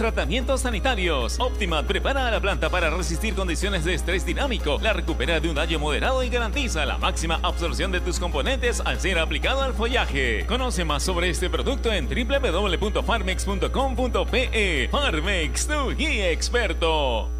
tratamientos sanitarios. Optimat prepara a la planta para resistir condiciones de estrés dinámico, la recupera de un daño moderado y garantiza la máxima absorción de tus componentes al ser aplicado al follaje. Conoce más sobre este producto en www.farmex.com.pe. Farmex, tu guía experto.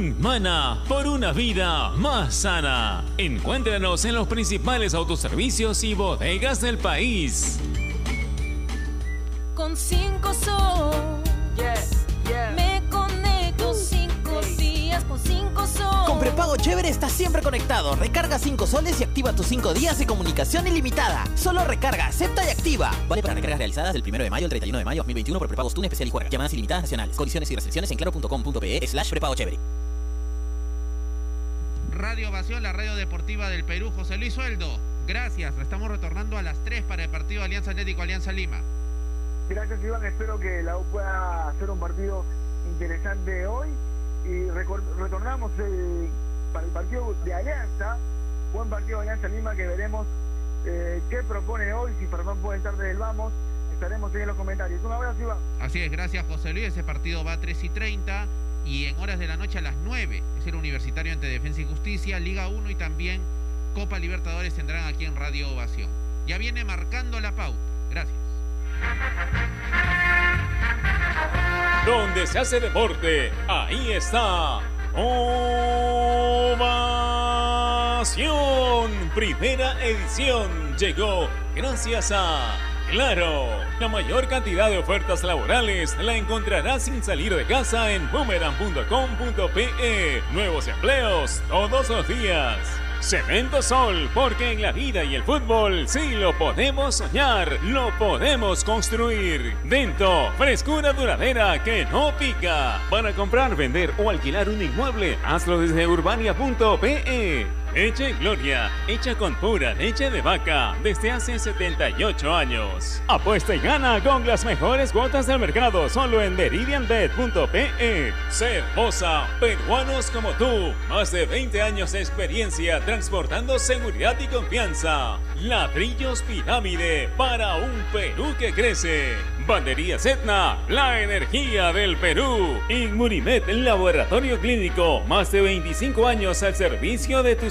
Mana por una vida más sana. Encuéntranos en los principales autoservicios y bodegas del país. Con 5 sol. Me conecto 5 días con 5 sol. Con prepago chévere estás siempre conectado. Recarga 5 soles y activa tus 5 días de comunicación ilimitada. Solo recarga, acepta y activa. Vale para recargas realizadas del 1 de mayo al 31 de mayo 2021 por prepagos TUN especial y juega. Llamadas ilimitadas nacionales. Condiciones y restricciones en claro.com.pe slash prepago chévere. Radio Ovación, la radio deportiva del Perú, José Luis Sueldo. Gracias, estamos retornando a las 3 para el partido Alianza Atlético Alianza Lima. Gracias Iván, espero que la U pueda hacer un partido interesante hoy y retornamos para el partido de Alianza, buen partido de Alianza Lima que veremos eh, qué propone hoy, si Fernán puede estar desde el vamos, estaremos ahí en los comentarios. Un abrazo Iván. Así es, gracias José Luis, ese partido va a 3 y 30 y en horas de la noche a las 9 es el Universitario ante Defensa y Justicia, Liga 1 y también Copa Libertadores tendrán aquí en Radio Ovación. Ya viene marcando la pauta. Gracias. Donde se hace deporte, ahí está. Ovación. Primera edición llegó gracias a Claro, la mayor cantidad de ofertas laborales la encontrarás sin salir de casa en boomerang.com.pe. Nuevos empleos todos los días. Cemento Sol, porque en la vida y el fútbol sí lo podemos soñar, lo podemos construir. Dentro, frescura duradera que no pica. Para comprar, vender o alquilar un inmueble, hazlo desde urbania.pe. Leche Gloria, hecha con pura leche de vaca desde hace 78 años. Apuesta y gana con las mejores cuotas del mercado solo en meridianbet.pe. Ser Moza, peruanos como tú, más de 20 años de experiencia transportando seguridad y confianza. Ladrillos Pirámide para un Perú que crece. Bandería Etna, la energía del Perú. Inmunimed, laboratorio clínico, más de 25 años al servicio de tu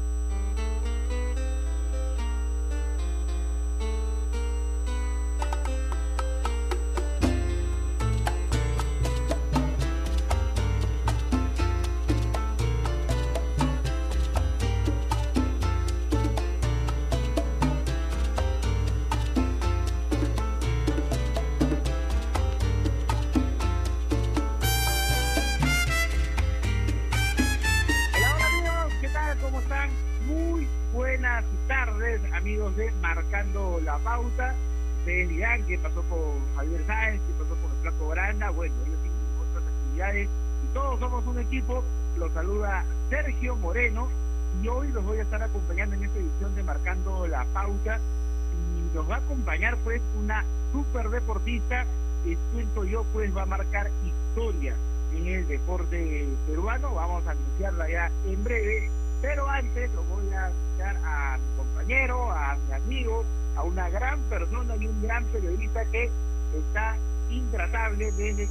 A marcar historia en el deporte peruano. Vamos a anunciarla ya en breve. Pero antes lo voy a anunciar a mi compañero, a mi amigo, a una gran persona y un gran periodista que está intratable desde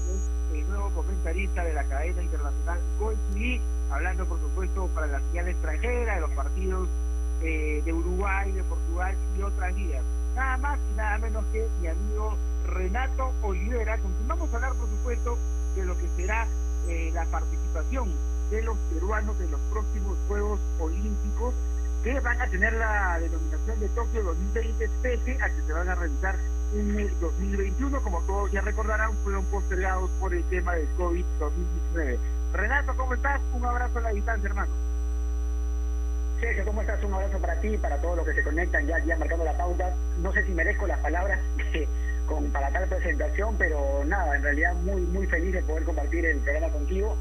el nuevo comentarista de la cadena internacional Gol TV, hablando por supuesto para la señal extranjera, de los partidos eh, de Uruguay, de Portugal y otras ligas. Nada más y nada menos que mi amigo Renato Olivera, con quien vamos a hablar por supuesto de lo que será eh, la participación de los peruanos en los próximos Juegos Olímpicos que van a tener la denominación de Tokio 2020 pese a que se van a realizar en el 2021, como todos ya recordarán, fueron postergados por el tema del COVID-2019. Renato, ¿cómo estás? Un abrazo a la distancia, hermano. Sergio, ¿cómo estás? Un abrazo para ti, para todos los que se conectan ya, ya marcando la pauta. No sé si merezco las palabras con, para tal presentación, pero nada, en realidad muy, muy feliz de poder compartir el programa contigo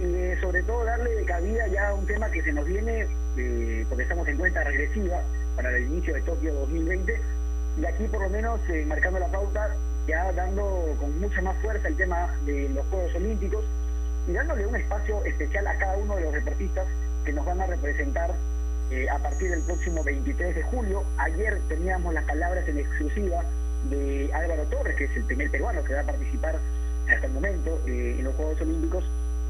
y sobre todo darle cabida ya a un tema que se nos viene, eh, porque estamos en cuenta regresiva para el inicio de Tokio 2020, y aquí por lo menos eh, marcando la pauta, ya dando con mucha más fuerza el tema de los Juegos Olímpicos y dándole un espacio especial a cada uno de los deportistas que nos van a representar eh, a partir del próximo 23 de julio. Ayer teníamos las palabras en exclusiva de Álvaro Torres, que es el primer peruano que va a participar hasta el momento en los Juegos Olímpicos,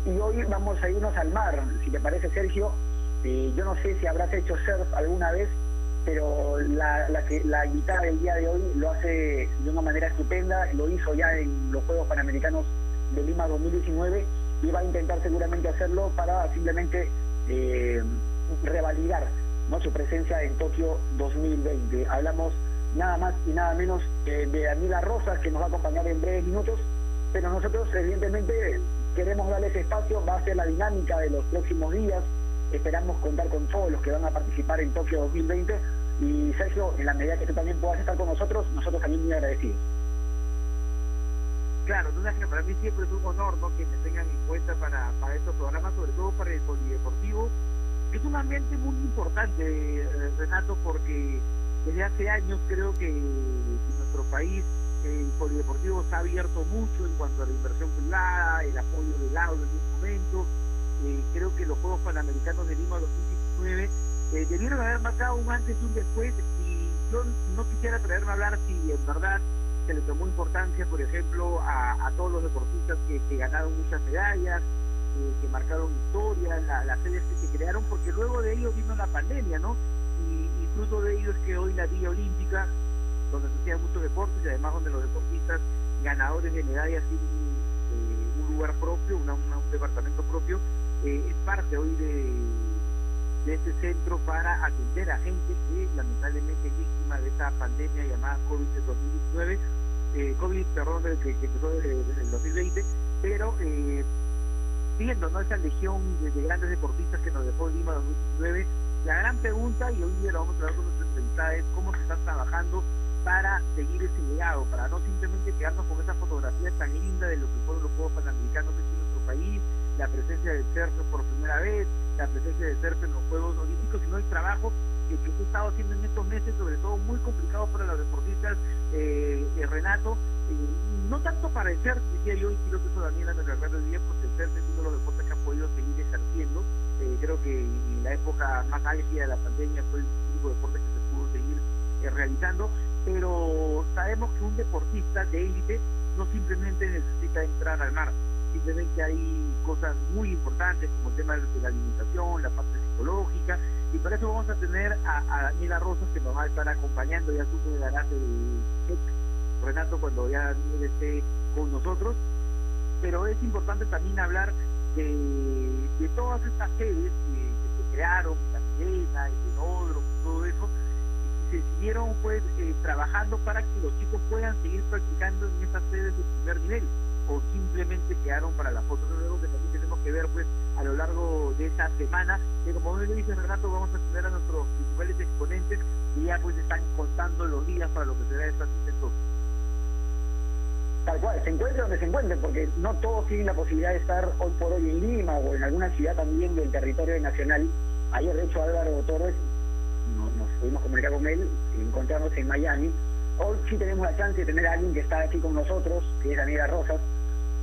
y hoy vamos a irnos al mar, si te parece Sergio. Eh, yo no sé si habrás hecho surf alguna vez, pero la, la, la invitada del día de hoy lo hace de una manera estupenda, lo hizo ya en los Juegos Panamericanos de Lima 2019 y va a intentar seguramente hacerlo para simplemente eh, revalidar ¿no? su presencia en Tokio 2020. Hablamos nada más y nada menos de Daniela Rosas, que nos va a acompañar en breves minutos, pero nosotros evidentemente queremos darle ese espacio, va a ser la dinámica de los próximos días, esperamos contar con todos los que van a participar en Tokio 2020 y Sergio, en la medida que tú también puedas estar con nosotros, nosotros también muy agradecidos. Claro, tú sabes para mí siempre es un honor ¿no? que me tengan en cuenta para, para estos programas, sobre todo para el polideportivo. Es un ambiente muy importante, eh, Renato, porque desde hace años creo que nuestro país el polideportivo ha abierto mucho en cuanto a la inversión privada, el apoyo del audio en un momento. Eh, creo que los Juegos Panamericanos de Lima 2019 eh, debieron haber marcado un antes y un después. Y yo no quisiera traerme a hablar si en verdad se le tomó importancia, por ejemplo, a, todos los deportistas que, ganaron muchas medallas, que marcaron historia, las series que se crearon, porque luego de ello vino la pandemia, ¿no? Y, y fruto de ello es que hoy la Villa Olímpica donde se hacían muchos deportes y además donde los deportistas ganadores de medallas tienen eh, un lugar propio, un departamento propio, eh, es parte hoy de, de este centro para atender a gente que lamentablemente es víctima de esta pandemia llamada COVID 2019, eh, COVID, perdón, que, que empezó desde, el 2020, pero eh, viendo ¿no? esa legión de, de, grandes deportistas que nos dejó Lima 2019, la gran pregunta, y hoy día lo vamos a hablar con nuestra entrevistada, es cómo se está trabajando para seguir ese legado, para no simplemente quedarnos con esa fotografía tan linda de lo que fueron los Juegos Panamericanos en nuestro país, la presencia del surf por primera vez, la presencia del surf en los Juegos Olímpicos, sino el trabajo que, que he estado haciendo en estos meses, sobre todo muy complicado para los deportistas, eh Renato, eh, no tanto para el surf, diría yo, y quiero que eso Daniela me del día, porque el surf es uno de los deportes que ha podido seguir ejerciendo, eh, creo que en la época más álgida de la pandemia fue el único deporte que se pudo seguir realizando, pero sabemos que un deportista de élite no simplemente necesita entrar al mar, simplemente hay cosas muy importantes como el tema de la alimentación, la parte psicológica, y para eso vamos a tener a, Daniela Rosas que nos va a estar acompañando, ya tú me darás el Renato cuando ya Daniel esté con nosotros, pero es importante también hablar de, todas estas sedes que, se crearon, la Milena, el Tenódromo, todo eso, se siguieron pues eh, trabajando para que los chicos puedan seguir practicando en esas sedes de primer nivel o simplemente quedaron para la foto. Luego que también tenemos que ver pues a lo largo de esta semana que como bien lo dice Renato vamos a tener a nuestros principales exponentes que ya pues están contando los días para lo que será esta cita Tal cual, se encuentre donde se encuentren, porque no todos tienen la posibilidad de estar hoy por hoy en Lima o en alguna ciudad también del territorio nacional. Ayer, de hecho, Álvaro Torres nos, pudimos comunicar con él, encontrarnos en Miami, hoy sí tenemos la chance de tener a alguien que está aquí con nosotros, que es Daniela Rosas,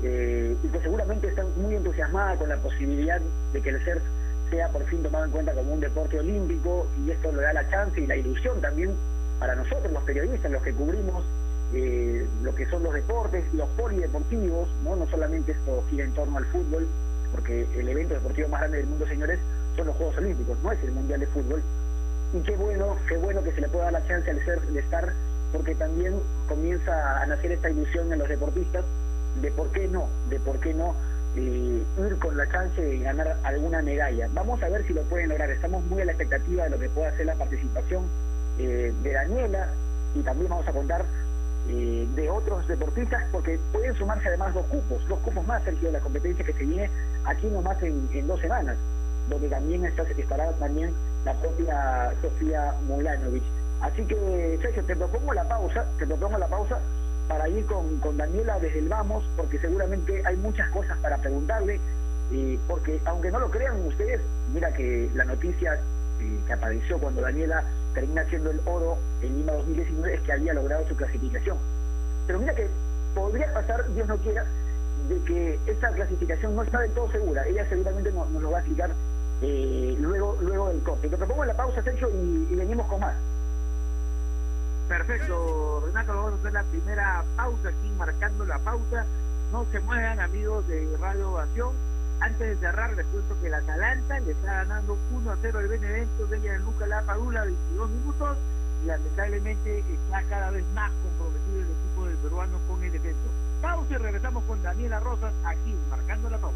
eh, y que seguramente está muy entusiasmada con la posibilidad de que el CERF sea por fin tomado en cuenta como un deporte olímpico y esto le da la chance y la ilusión también para nosotros los periodistas, los que cubrimos eh, lo que son los deportes, los polideportivos, ¿no? no solamente esto gira en torno al fútbol, porque el evento deportivo más grande del mundo, señores, son los Juegos Olímpicos, no es el Mundial de Fútbol. Y qué bueno, qué bueno que se le pueda dar la chance al ser de estar, porque también comienza a nacer esta ilusión en los deportistas de por qué no, de por qué no eh, ir con la chance de ganar alguna medalla. Vamos a ver si lo pueden lograr. Estamos muy a la expectativa de lo que pueda hacer la participación eh, de Daniela y también vamos a contar eh, de otros deportistas porque pueden sumarse además dos cupos, dos cupos más, Sergio, de la competencia que se viene aquí nomás en, en dos semanas, donde también está, estará también la propia Sofía Mulanovic. Así que, Sergio, te propongo la pausa, te propongo la pausa para ir con, con Daniela desde el vamos, porque seguramente hay muchas cosas para preguntarle, eh, porque aunque no lo crean ustedes, mira que la noticia eh, que apareció cuando Daniela termina siendo el oro en Lima 2019 es que había logrado su clasificación. Pero mira que podría pasar, Dios no quiera, de que esa clasificación no está del todo segura. Ella seguramente nos, lo va a explicar eh, luego, luego del corte. Te propongo la pausa, Sergio, y, venimos con más. Perfecto, Renato, vamos a hacer la primera pausa aquí, marcando la pausa. No se muevan, amigos de Radio Ovación. Antes de cerrar, les cuento que el Atalanta le está ganando 1 a 0 al Benevento de ella en Luca La Padula, 22 minutos, y lamentablemente está cada vez más comprometido el equipo del peruano con el evento. Pausa y regresamos con Daniela Rosas aquí, marcando la pausa.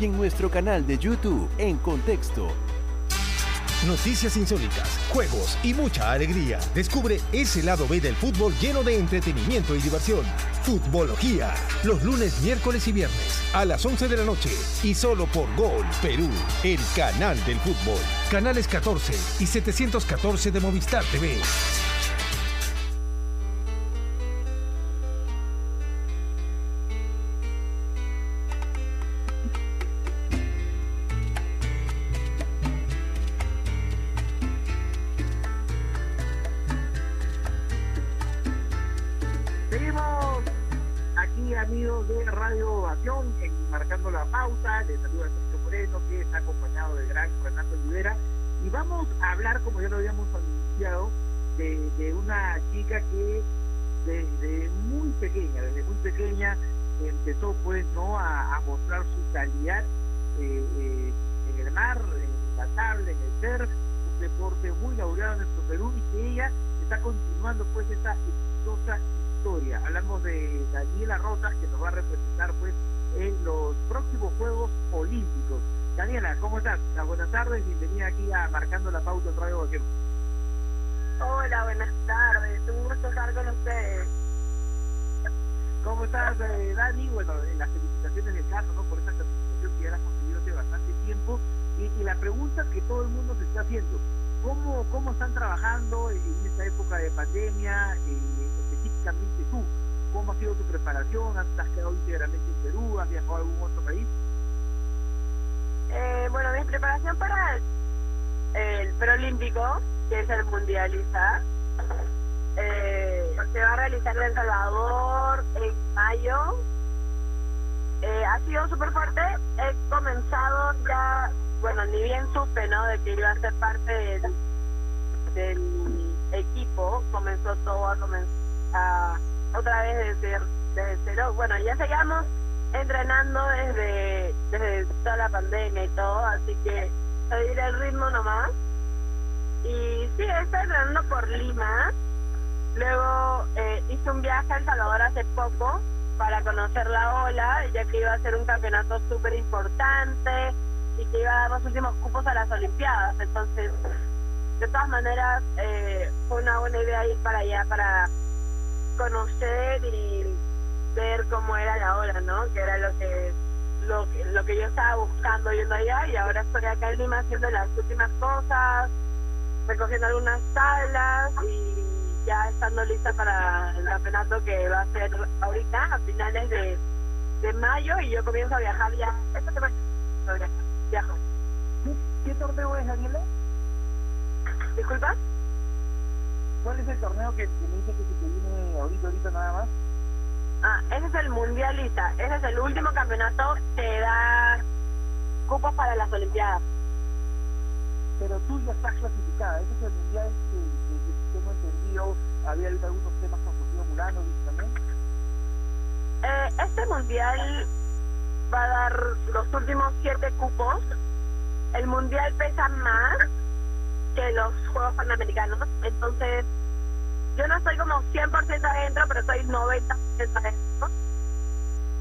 y en nuestro canal de YouTube en Contexto. Noticias insólitas, juegos y mucha alegría. Descubre ese lado B del fútbol lleno de entretenimiento y diversión. Futbología, los lunes, miércoles y viernes a las 11 de la noche y solo por Gol Perú, el canal del fútbol. Canales 14 y 714 de Movistar TV. Marcando la Pauta. Les saluda Sergio Moreno, que está acompañado del gran Renato Olivera. Y vamos a hablar, como ya lo habíamos anunciado, de, una chica que desde muy pequeña, desde muy pequeña, empezó pues no a, mostrar su calidad eh, eh, en el mar, en la tabla, en el surf, un deporte muy laureado en nuestro Perú y que ella está continuando pues esta exitosa historia. Hablamos de Daniela Rosas que nos va a representar pues en los próximos Juegos Olímpicos. Daniela, ¿cómo estás? Ah, buenas tardes, bienvenida aquí a Marcando la Pauta en Radio. Hola, buenas tardes. Un gusto estar con ustedes. ¿Cómo estás, eh, Dani? Bueno, eh, las felicitaciones del caso, ¿no? Por esta clasificación que ya la has conseguido hace bastante tiempo. Y, y, la pregunta que todo el mundo se está haciendo, ¿cómo, cómo están trabajando en esta época de pandemia, eh, específicamente tú? ¿Cómo ha sido tu preparación? ¿Has quedado íntegramente en Perú? ¿Has viajado a algún otro país? Eh, bueno, mi preparación para el, el preolímpico, que es el mundialista, eh, se va a realizar en El Salvador en mayo. Eh, ha sido súper fuerte. He comenzado ya, bueno, ni bien supe, ¿no? De que iba a ser parte del, del equipo. Comenzó todo a comenzar otra vez desde, cero. Bueno, ya seguíamos entrenando desde, desde toda la pandemia y todo, así que seguir el ritmo nomás. Y sí, estoy entrenando por Lima. Luego eh, hice un viaje a El Salvador hace poco para conocer la ola, ya que iba a ser un campeonato súper importante y que iba a dar los últimos cupos a las Olimpiadas. Entonces, de todas maneras, eh, fue una buena idea ir para allá para conocer y ver cómo era la ola, ¿no? Que era lo que lo, lo que yo estaba buscando yendo allá y ahora estoy acá en Lima haciendo las últimas cosas, recogiendo algunas tablas y ya estando lista para el campeonato que va a ser ahorita a finales de, de mayo y yo comienzo a viajar ya. Esta semana viajo. ¿Qué torneo es, Daniela? ¿Disculpa? ¿Cuál es el torneo que, que me dice que se te viene ahorita, ahorita nada más? Ah, ese es el mundialista. Ese es el último campeonato que da cupos para las Olimpiadas. Pero tú ya estás clasificada. Ese es el mundial que, que, que tengo entendido. Había habido algunos temas con Rocío Murano también. Eh, este mundial va a dar los últimos siete cupos. El mundial pesa más que los Juegos Panamericanos. Entonces, yo no estoy como 100% adentro, pero estoy 90% adentro.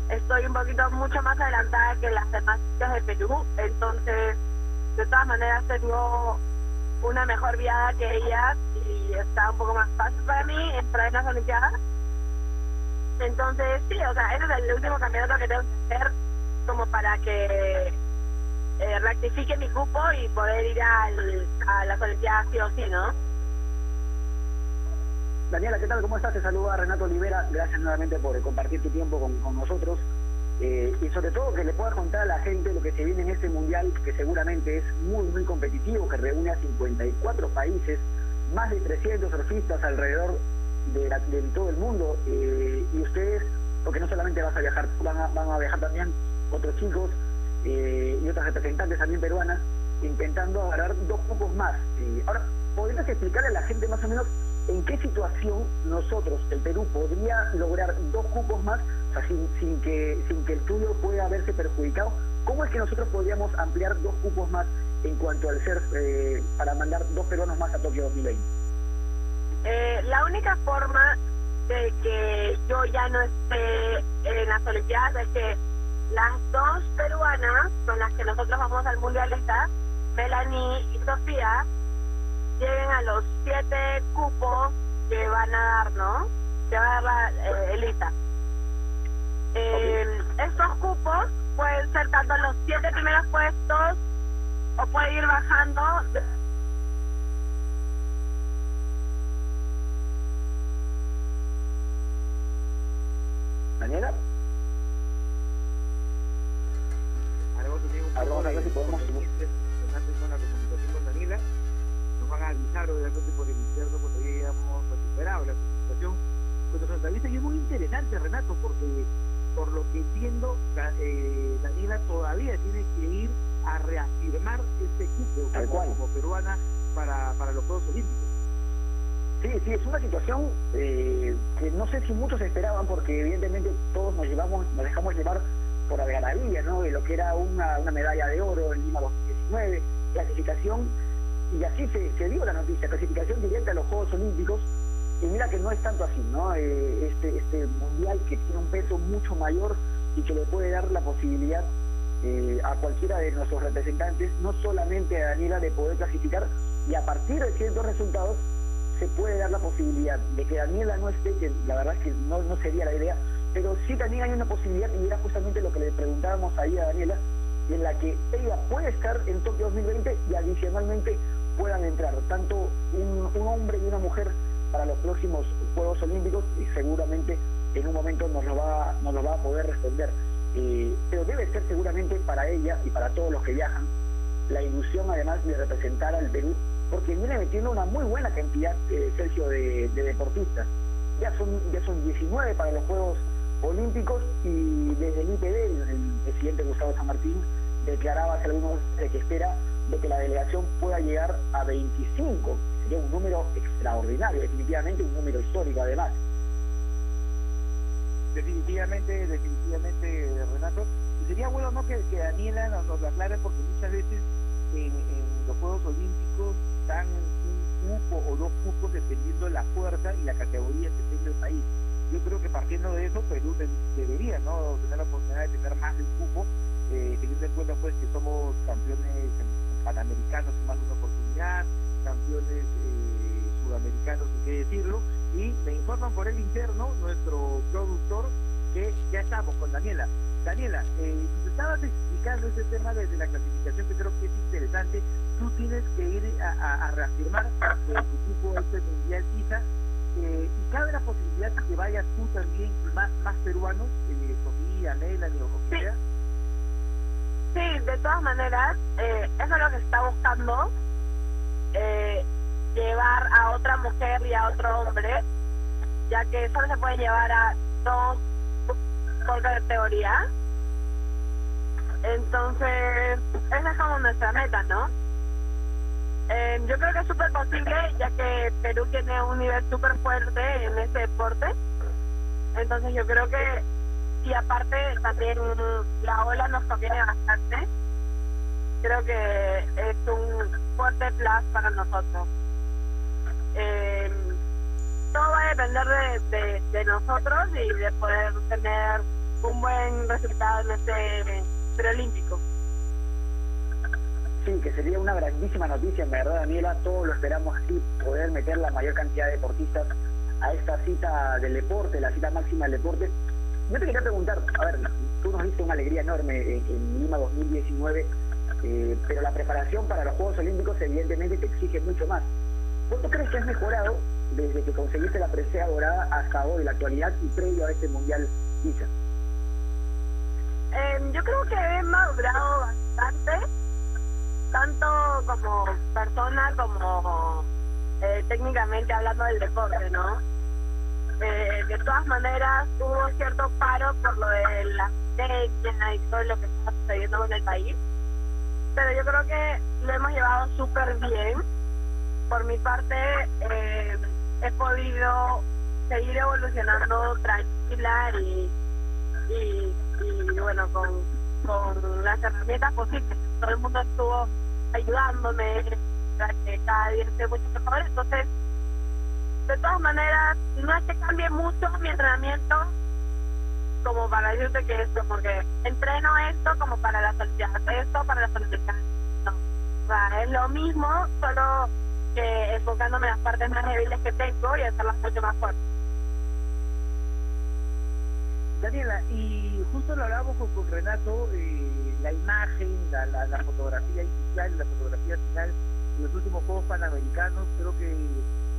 Estoy un poquito mucho más adelantada que las demás chicas de Perú. Entonces, de todas maneras, tengo una mejor viada que ellas y está un poco más fácil para mí entrar en las Olimpiadas. Entonces, sí, o sea, ese es el último campeonato que tengo que hacer como para que eh, rectifique mi cupo y poder ir al, a las Olimpiadas sí o sí, ¿no? Daniela, ¿qué tal? ¿Cómo estás? Te saluda Renato Olivera. Gracias nuevamente por compartir tu tiempo con, nosotros. Eh, y sobre todo que le puedas contar a la gente lo que se viene en este mundial, que seguramente es muy, muy competitivo, que reúne a 54 países, más de 300 surfistas alrededor de, la- de todo el mundo. eh, y ustedes, porque no solamente vas a viajar, van a viajar también otros chicos eh, y otras representantes también peruanas, intentando agarrar dos cupos más. Eh, ahora, ¿podrías explicarle a la gente más o menos en qué situación nosotros, el Perú, podría lograr dos cupos más, o sea, sin, sin que, sin que el tuyo pueda verse perjudicado? ¿Cómo es que nosotros podríamos ampliar dos cupos más en cuanto al surf eh, para mandar dos peruanos más a Tokio 2020? Eh, la única forma de que yo ya no esté en las Olimpiadas es que las dos peruanas con las que nosotros vamos al mundialista, Melanie y Sofía, lleguen a los siete cupos que van a dar, ¿no? Que va a dar la eh, Elita. Eh, Estos cupos pueden ser tanto los siete primeros puestos o puede ir bajando Daniela, A ver si podemos- con la comunicación con Daniela. Nos van a avisar, obviamente, por el interno cuando ya hayamos recuperado la comunicación con nuestra entrevista. Y es muy interesante, Renato, porque por lo que entiendo, eh, Daniela todavía tiene que ir a reafirmar este cupo Tal como, cual. como peruana para, para los Juegos Olímpicos. Sí, sí, es una situación eh, que no sé si muchos esperaban porque evidentemente todos nos llevamos, nos dejamos llevar por algarabía, ¿no? De lo que era una, una medalla de oro en Lima 2019, clasificación, y así se, se dio la noticia, clasificación directa a los Juegos Olímpicos, y mira que no es tanto así, ¿no? Eh, este, este mundial que tiene un peso mucho mayor y que le puede dar la posibilidad eh, a cualquiera de nuestros representantes, no solamente a Daniela, de poder clasificar y a partir de ciertos resultados se puede dar la posibilidad de que Daniela no esté, que la verdad es que no, no sería la idea, pero sí también hay una posibilidad, y era justamente lo que le preguntábamos ahí a Daniela, en la que ella puede estar en Tokio 2020 y adicionalmente puedan entrar tanto un, hombre y una mujer para los próximos Juegos Olímpicos y seguramente en un momento nos lo va, nos lo va a poder responder. Eh, pero debe ser seguramente para ella y para todos los que viajan la ilusión además de representar al Perú, porque viene metiendo una muy buena cantidad, eh, Sergio, de, de deportistas. Ya son, ya son 19 para los Juegos Olímpicos y desde el IPD, el, presidente Gustavo San Martín declaraba hace algunos meses que espera de que la delegación pueda llegar a 25. Sería un número extraordinario, definitivamente un número histórico además. definitivamente, definitivamente, Renato. Y sería bueno ¿no? que, Daniela nos, nos aclare porque muchas veces en, en los Juegos Olímpicos dan un cupo o dos cupos dependiendo de la fuerza y la categoría que tenga el país. Yo creo que partiendo de eso, Perú de- debería ¿no? tener la oportunidad de tener más cupo, eh, teniendo en cuenta pues que somos campeones panamericanos en más una oportunidad, campeones eh, sudamericanos, hay que decirlo, y me informan por el interno, nuestro productor, que ya estamos con Daniela. Daniela, eh, nos estabas explicando ese tema desde la clasificación que creo que es interesante. Tú tienes que ir a, reafirmar eh, tu cupo a este mundial quizá. Eh, y cabe la posibilidad de que vayas tú también, más, más peruanos, eh, Sofía, Melanie o quien sea. Sí, de todas maneras, eh, eso es lo que está buscando, eh, llevar a otra mujer y a otro hombre, ya que solo se puede llevar a dos por categoría. Entonces, esa es como nuestra meta, ¿no? Eh, yo creo que es súper posible, ya que Perú tiene un nivel súper fuerte en ese deporte. Entonces yo creo que y aparte también la ola nos conviene bastante. Creo que es un fuerte plus para nosotros. Eh, todo va a depender de, de, de nosotros y de poder tener un buen resultado en este preolímpico. Sí, que sería una grandísima noticia, en verdad, Daniela. Todos lo esperamos así, poder meter la mayor cantidad de deportistas a esta cita del deporte, la cita máxima del deporte. Yo te quería preguntar, a ver, tú nos diste una alegría enorme en, Lima 2019, eh, pero la preparación para los Juegos Olímpicos evidentemente te exige mucho más. ¿Cuánto crees que has mejorado desde que conseguiste la presea dorada hasta hoy, la actualidad y previo a este Mundial quizá? Eh, yo creo que he madurado bastante, tanto como persona como eh, técnicamente hablando del deporte, ¿no? Eh, de todas maneras, hubo cierto paro por lo de la pandemia y todo lo que está sucediendo en el país, pero yo creo que lo hemos llevado súper bien. Por mi parte, eh, he podido seguir evolucionando tranquila y, y bueno, con, con las herramientas posibles. Todo el mundo estuvo ayudándome para que cada día esté mucho mejor. Entonces, de todas maneras, no es que cambie mucho mi entrenamiento como para decirte que es como que entreno esto como para la Olimpiadas, esto para las Olimpiadas. No, es lo mismo, solo que enfocándome en las partes más débiles que tengo y hacerlas mucho más fuertes. Daniela, y justo lo hablábamos con, Renato, eh, la imagen, la, la, fotografía inicial, la fotografía final de los últimos Juegos Panamericanos, creo que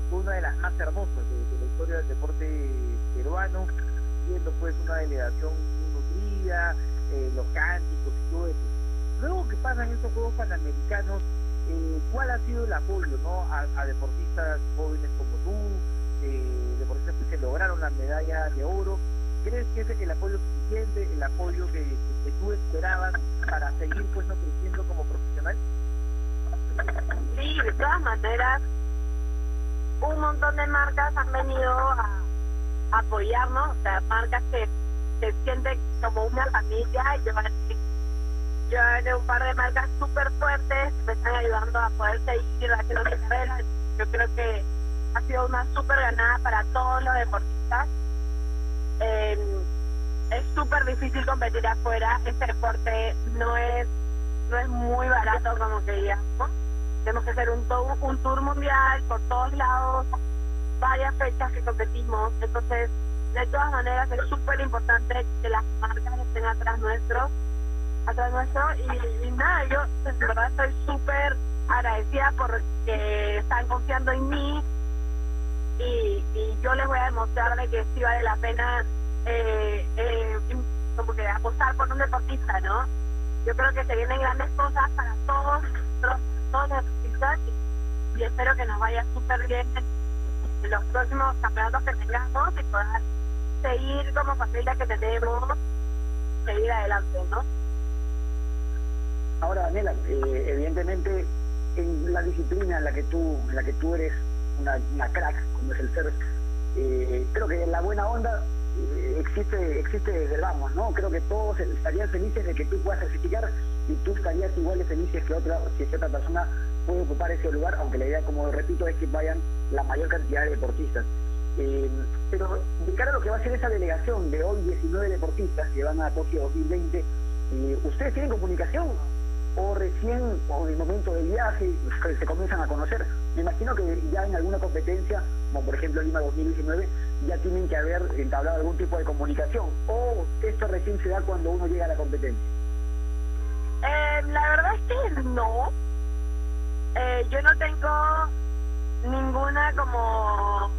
fue una de las más hermosas de, la historia del deporte peruano, viendo pues una delegación nutrida, eh, los cánticos y todo eso. Luego que pasan estos Juegos Panamericanos, eh, ¿cuál ha sido el apoyo ¿no? a, a deportistas jóvenes como tú, deportistas que lograron la medalla de oro? ¿Crees que es el apoyo suficiente, el apoyo que, tú esperabas para seguir pues no creciendo como profesional? Sí, de todas maneras, un montón de marcas han venido a, apoyarnos, o sea, marcas que se sienten como una familia. Yo, yo de un par de marcas súper fuertes que me están ayudando a poder seguir haciendo mi carrera. Yo creo que ha sido una súper ganada para todos los deportistas. Eh, es súper difícil competir afuera. Este deporte no es no es muy barato como que digamos. Tenemos que hacer un, tour, un tour mundial por todos lados, varias fechas que competimos. Entonces, de todas maneras, es súper importante que las marcas estén atrás nuestro, atrás nuestro. Y, nada, yo de verdad estoy súper agradecida porque están confiando en mí y, y yo les voy a demostrar de que sí vale la pena eh, eh, como que apostar por un deportista, ¿no? Yo creo que se vienen grandes cosas para todos nosotros, todos los deportistas y, espero que nos vaya súper bien en, los próximos campeonatos que tengamos y poder seguir como familia que tenemos, seguir adelante, ¿no? Ahora, Daniela, eh, evidentemente en la disciplina en la que tú, en la que tú eres una, crack, como es el surf, eh, creo que la buena onda eh, existe, existe desde vamos, ¿no? Creo que todos estarían felices de que tú puedas clasificar y tú estarías igual de felices que otra, si otra persona puede ocupar ese lugar, aunque la idea, como repito, es que vayan la mayor cantidad de deportistas. Eh, pero de cara a lo que va a ser esa delegación de hoy 19 deportistas que van a Tokio 2020, eh, ¿ustedes tienen comunicación? ¿O recién, o en el momento del viaje, se comienzan a conocer? Me imagino que ya en alguna competencia, como por ejemplo Lima 2019, ya tienen que haber entablado algún tipo de comunicación. ¿O esto recién se da cuando uno llega a la competencia? Eh, la verdad es que no. Eh, yo no tengo ninguna como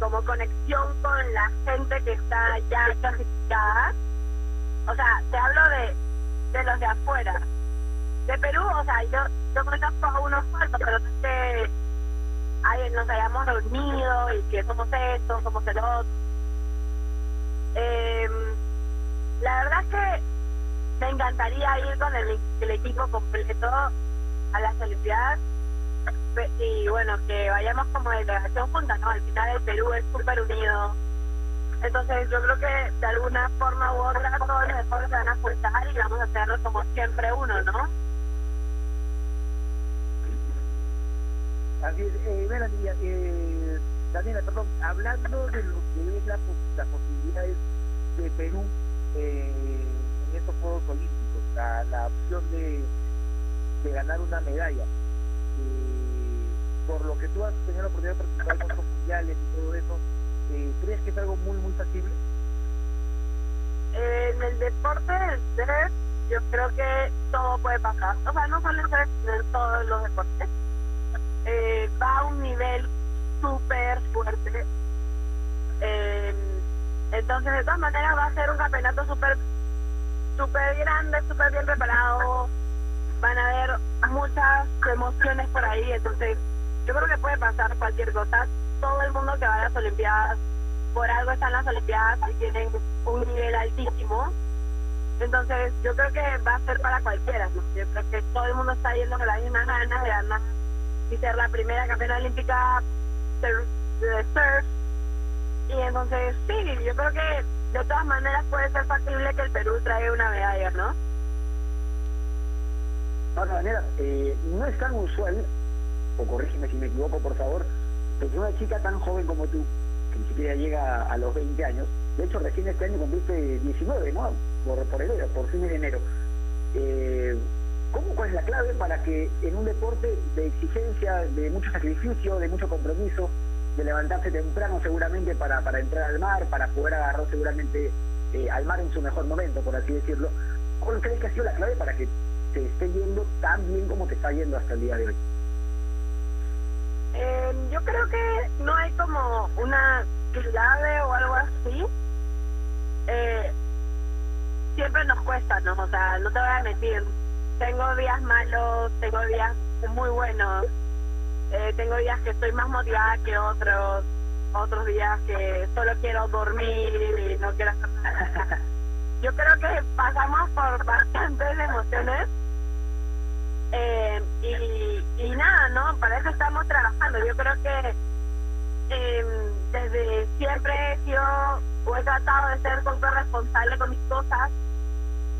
como conexión con la gente que está ya clasificada. O sea, te hablo de, de los de afuera. De Perú, o sea, yo, yo conozco a unos cuantos, pero no es ay, nos hayamos reunido y que somos esto, somos el otro. Eh, la verdad es que me encantaría ir con el, el equipo completo a las Olimpiadas y bueno, que vayamos como delegación junta, ¿no? Al final el Perú es súper unido. Entonces yo creo que de alguna forma u otra todos los esfuerzos se van a juntar y vamos a hacerlo como siempre uno, ¿no? Así eh, eh, Daniela, perdón, hablando de lo que es la, las posibilidades de Perú eh, en estos Juegos Olímpicos, la, la opción de, ganar una medalla. Eh, por lo que tú has tenido la oportunidad de participar en otros mundiales y todo eso, ¿crees que es algo muy, muy factible? En el deporte del surf, yo creo que todo puede pasar. O sea, no solo en todos los deportes. Eh, va a un nivel súper fuerte. Eh, entonces, de todas maneras, va a ser un campeonato súper súper grande, súper bien preparado. Van a haber muchas emociones por ahí. Entonces, yo creo que puede pasar cualquier cosa. Todo el mundo que va a las Olimpiadas, por algo están las Olimpiadas y tienen un nivel altísimo. Entonces, yo creo que va a ser para cualquiera. ¿no? Yo creo que todo el mundo está yendo con las mismas ganas de ganar y ser la primera campeona olímpica de surf. Y entonces, sí, yo creo que de todas maneras puede ser factible que el Perú traiga una medalla, ¿no? Ahora, Daniela, eh, no es tan usual, o corrígeme si me equivoco, por favor, que una chica tan joven como tú, que ni siquiera llega a los 20 años, de hecho recién este año cumpliste 19, ¿no? Por, por enero, por fin de enero. Eh, ¿Cómo cuál es la clave para que en un deporte de exigencia, de mucho sacrificio, de mucho compromiso, de levantarse temprano seguramente para, para entrar al mar, para poder agarrar seguramente eh, al mar en su mejor momento, por así decirlo, ¿cuál crees que ha sido la clave para que te esté yendo tan bien como te está yendo hasta el día de hoy? Eh, yo creo que no hay como una clave o algo así. Eh, siempre nos cuesta, ¿no? O sea, no te voy a mentir. Tengo días malos, tengo días muy buenos. Eh, tengo días que estoy más motivada que otros. Otros días que solo quiero dormir y no quiero hacer nada. Yo creo que pasamos por bastantes emociones. Eh, y, y nada, ¿no? Para eso estamos trabajando. Yo creo que eh, desde siempre he sido o he tratado de ser súper responsable con mis cosas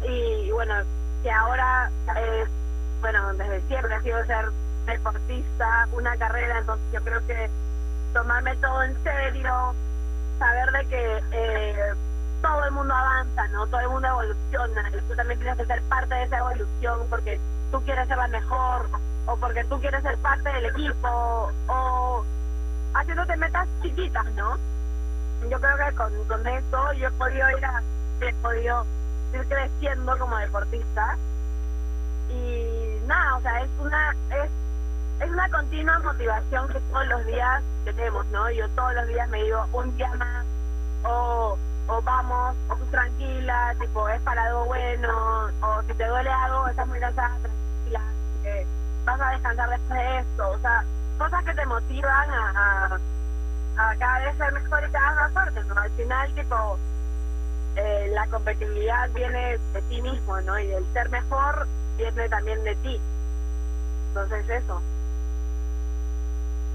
y bueno, que ahora es, bueno, desde siempre ha sido ser deportista, una carrera, entonces yo creo que tomarme todo en serio, saber de que eh, todo el mundo avanza, ¿no? Todo el mundo evoluciona y tú también tienes que ser parte de esa evolución porque tú quieres ser la mejor o porque tú quieres ser parte del equipo o haciéndote metas chiquitas, ¿no? Yo creo que con, con esto yo he podido ir a, he podido ir creciendo como deportista y nada, o sea, es una es es una continua motivación que todos los días tenemos, ¿no? Yo todos los días me digo un día más o o vamos, o tú tranquila, tipo, es para algo bueno, o si te duele algo, estás muy cansada, tranquila, eh, vas a descansar después de esto, o sea, cosas que te motivan a, a, a cada vez ser mejor y cada vez más fuerte, ¿no? Al final, tipo, eh, la competitividad viene de ti mismo, ¿no? Y el ser mejor viene también de ti. Entonces, eso.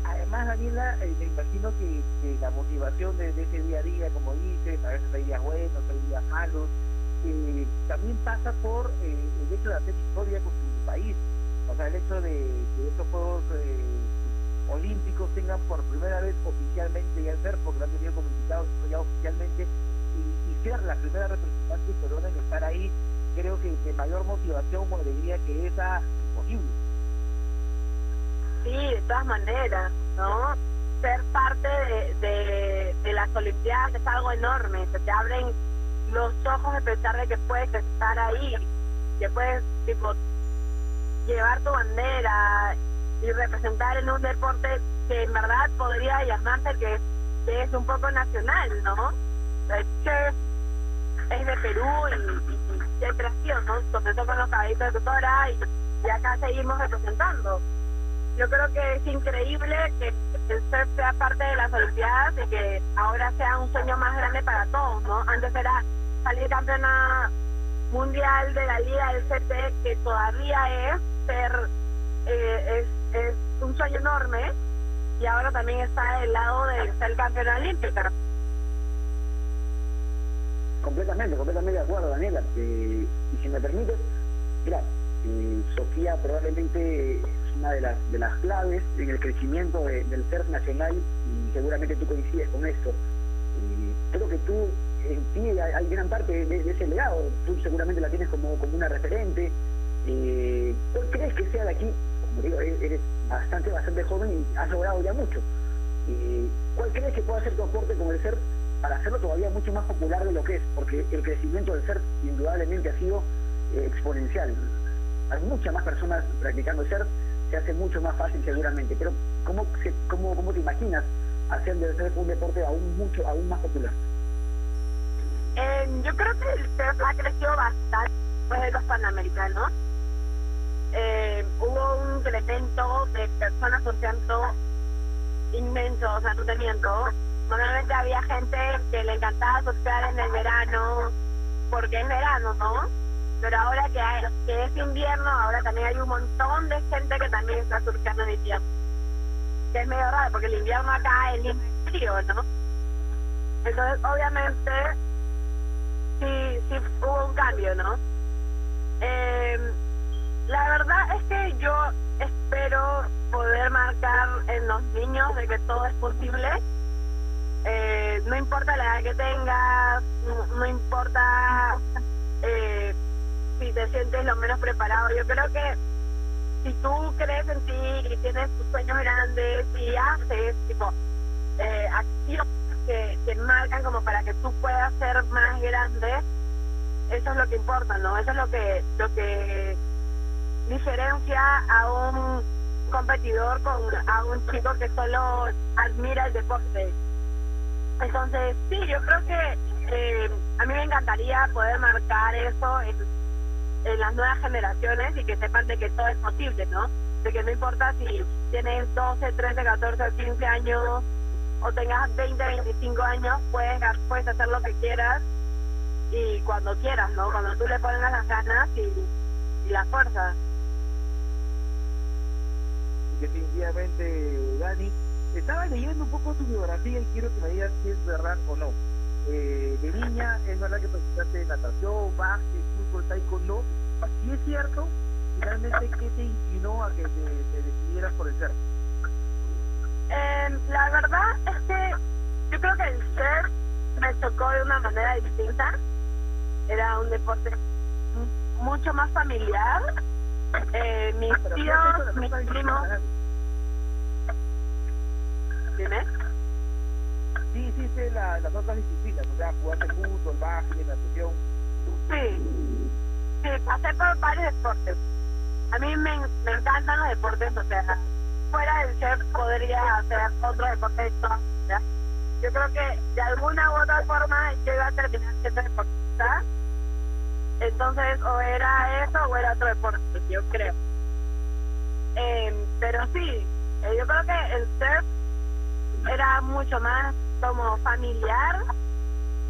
Además, Daniela, eh, me imagino que, la motivación de, ese día a día, como dices, a veces hay días buenos, hay días malos, eh, también pasa por el hecho de hacer historia con tu país. O sea, el hecho de que estos Juegos Olímpicos tengan por primera vez oficialmente ya ser, porque lo han tenido como invitados ya oficialmente, y, ser la primera representante que logran estar ahí, creo que de mayor motivación o alegría que esa, imposible. Sí, de todas maneras, ¿no? Ser parte de, de, de las Olimpiadas es algo enorme, se te abren los ojos de pensar de que puedes estar ahí, que puedes, tipo, llevar tu bandera y representar en un deporte que en verdad podría llamarse que es un poco nacional, ¿no? Chef es de Perú y, ha sido, ¿no? Comenzó con los caballitos de tutora y, y acá seguimos representando yo creo que es increíble que el surf sea parte de las Olimpiadas y que ahora sea un sueño más grande para todos, ¿no? Antes era salir campeona mundial de la Liga del CT, que todavía es ser, eh, es, un sueño enorme, y ahora también está el lado de ser campeona olímpica. Completamente, completamente de acuerdo, Daniela. Y si me permites, mira, eh, Sofía probablemente una de las, de las claves en el crecimiento de, del ser nacional y seguramente tú coincides con esto. Eh, creo que tú, en ti hay, gran parte de, ese legado, tú seguramente la tienes como, como una referente. Eh, ¿Cuál crees que sea de aquí? Como digo, eres bastante, bastante joven y has logrado ya mucho. Eh, ¿Cuál crees que pueda ser tu aporte con el ser para hacerlo todavía mucho más popular de lo que es? Porque el crecimiento del ser indudablemente ha sido eh, exponencial. Hay muchas más personas practicando el ser se hace mucho más fácil seguramente. Pero ¿cómo, cómo, cómo te imaginas hacer de ser un deporte aún mucho aún más popular? Eh, yo creo que el surf ha crecido bastante después de los Panamericanos. Eh, hubo un incremento de personas surfeando inmenso, o sea, no te. Normalmente había gente que le encantaba surfear en el verano, porque es verano, ¿no? pero ahora que, hay, que es invierno, ahora también hay un montón de gente que también está surfeando en invierno. Que es medio raro, porque el invierno acá es frío, ¿no? Entonces, obviamente, sí, sí hubo un cambio, ¿no? Eh, la verdad es que yo espero poder marcar en los niños de que todo es posible. Eh, no importa la edad que tengas, no, importa eh, si te sientes lo menos preparado. Yo creo que si tú crees en ti y tienes tus sueños grandes y haces tipo eh, acciones que, que marcan como para que tú puedas ser más grande, eso es lo que importa, ¿no? Eso es lo que lo que diferencia a un competidor con a un chico que solo admira el deporte. Entonces, sí, yo creo que eh, a mí me encantaría poder marcar eso en las nuevas generaciones y que sepan de que todo es posible, ¿no? De que no importa si tienes 12, 13, 14 15 años o tengas 20, 25 años, puedes, puedes hacer lo que quieras y cuando quieras, ¿no? Cuando tú le pongas las ganas y, y la fuerza. Definitivamente, Dani. Estaba leyendo un poco tu biografía y quiero que me digas si es verdad o no. Eh, de niña, es verdad que practicaste natación, básquet, fútbol, taekwondo. Si es cierto, finalmente, ¿qué te inclinó a que te, te decidieras por el ser? Eh, la verdad es que yo creo que el ser me tocó de una manera distinta. Era un deporte mucho más familiar. Eh, mis Pero tíos, mis primos. ¿Dime? Sí, sí, sé la, las otras disciplinas, o sea, jugaste fútbol, básquet, natación. Sí, sí, pasé por varios deportes. A mí me, me encantan los deportes, o sea, fuera del chef podría hacer otro deporte de toda mi vida. Yo creo que de alguna u otra forma yo iba a terminar siendo deportista. Entonces, o era eso o era otro deporte, yo creo. Eh, pero sí, eh, yo creo que el surf era mucho más como familiar,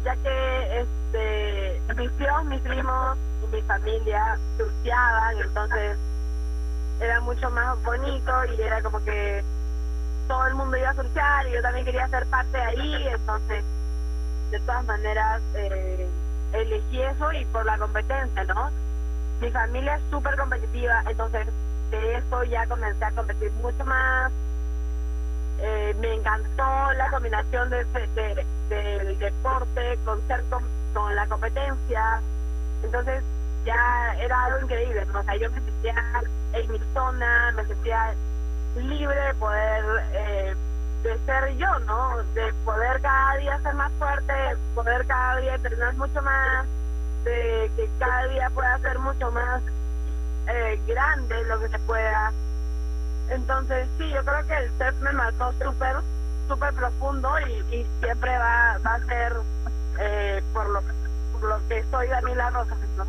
ya que este mis tíos, mis primos y mi familia surfeaban, entonces era mucho más bonito y era como que todo el mundo iba a surfear y yo también quería ser parte de ahí, entonces de todas maneras eh, elegí eso y por la competencia, ¿no? Mi familia es súper competitiva, entonces de eso ya comencé a competir mucho más. Eh, me encantó la combinación de, de- del deporte con ser con, con la competencia. Entonces ya era algo increíble, ¿no? O sea, yo me sentía en mi zona, me sentía libre de poder, eh, de ser yo, ¿no? De poder cada día ser más fuerte, poder cada día entrenar mucho más, de que cada día pueda ser mucho más eh, grande lo que se pueda. Entonces, sí, yo creo que el surf me marcó súper, súper profundo y, y siempre va, va a ser eh, por, lo, por lo que soy Daniela Rosas, ¿no?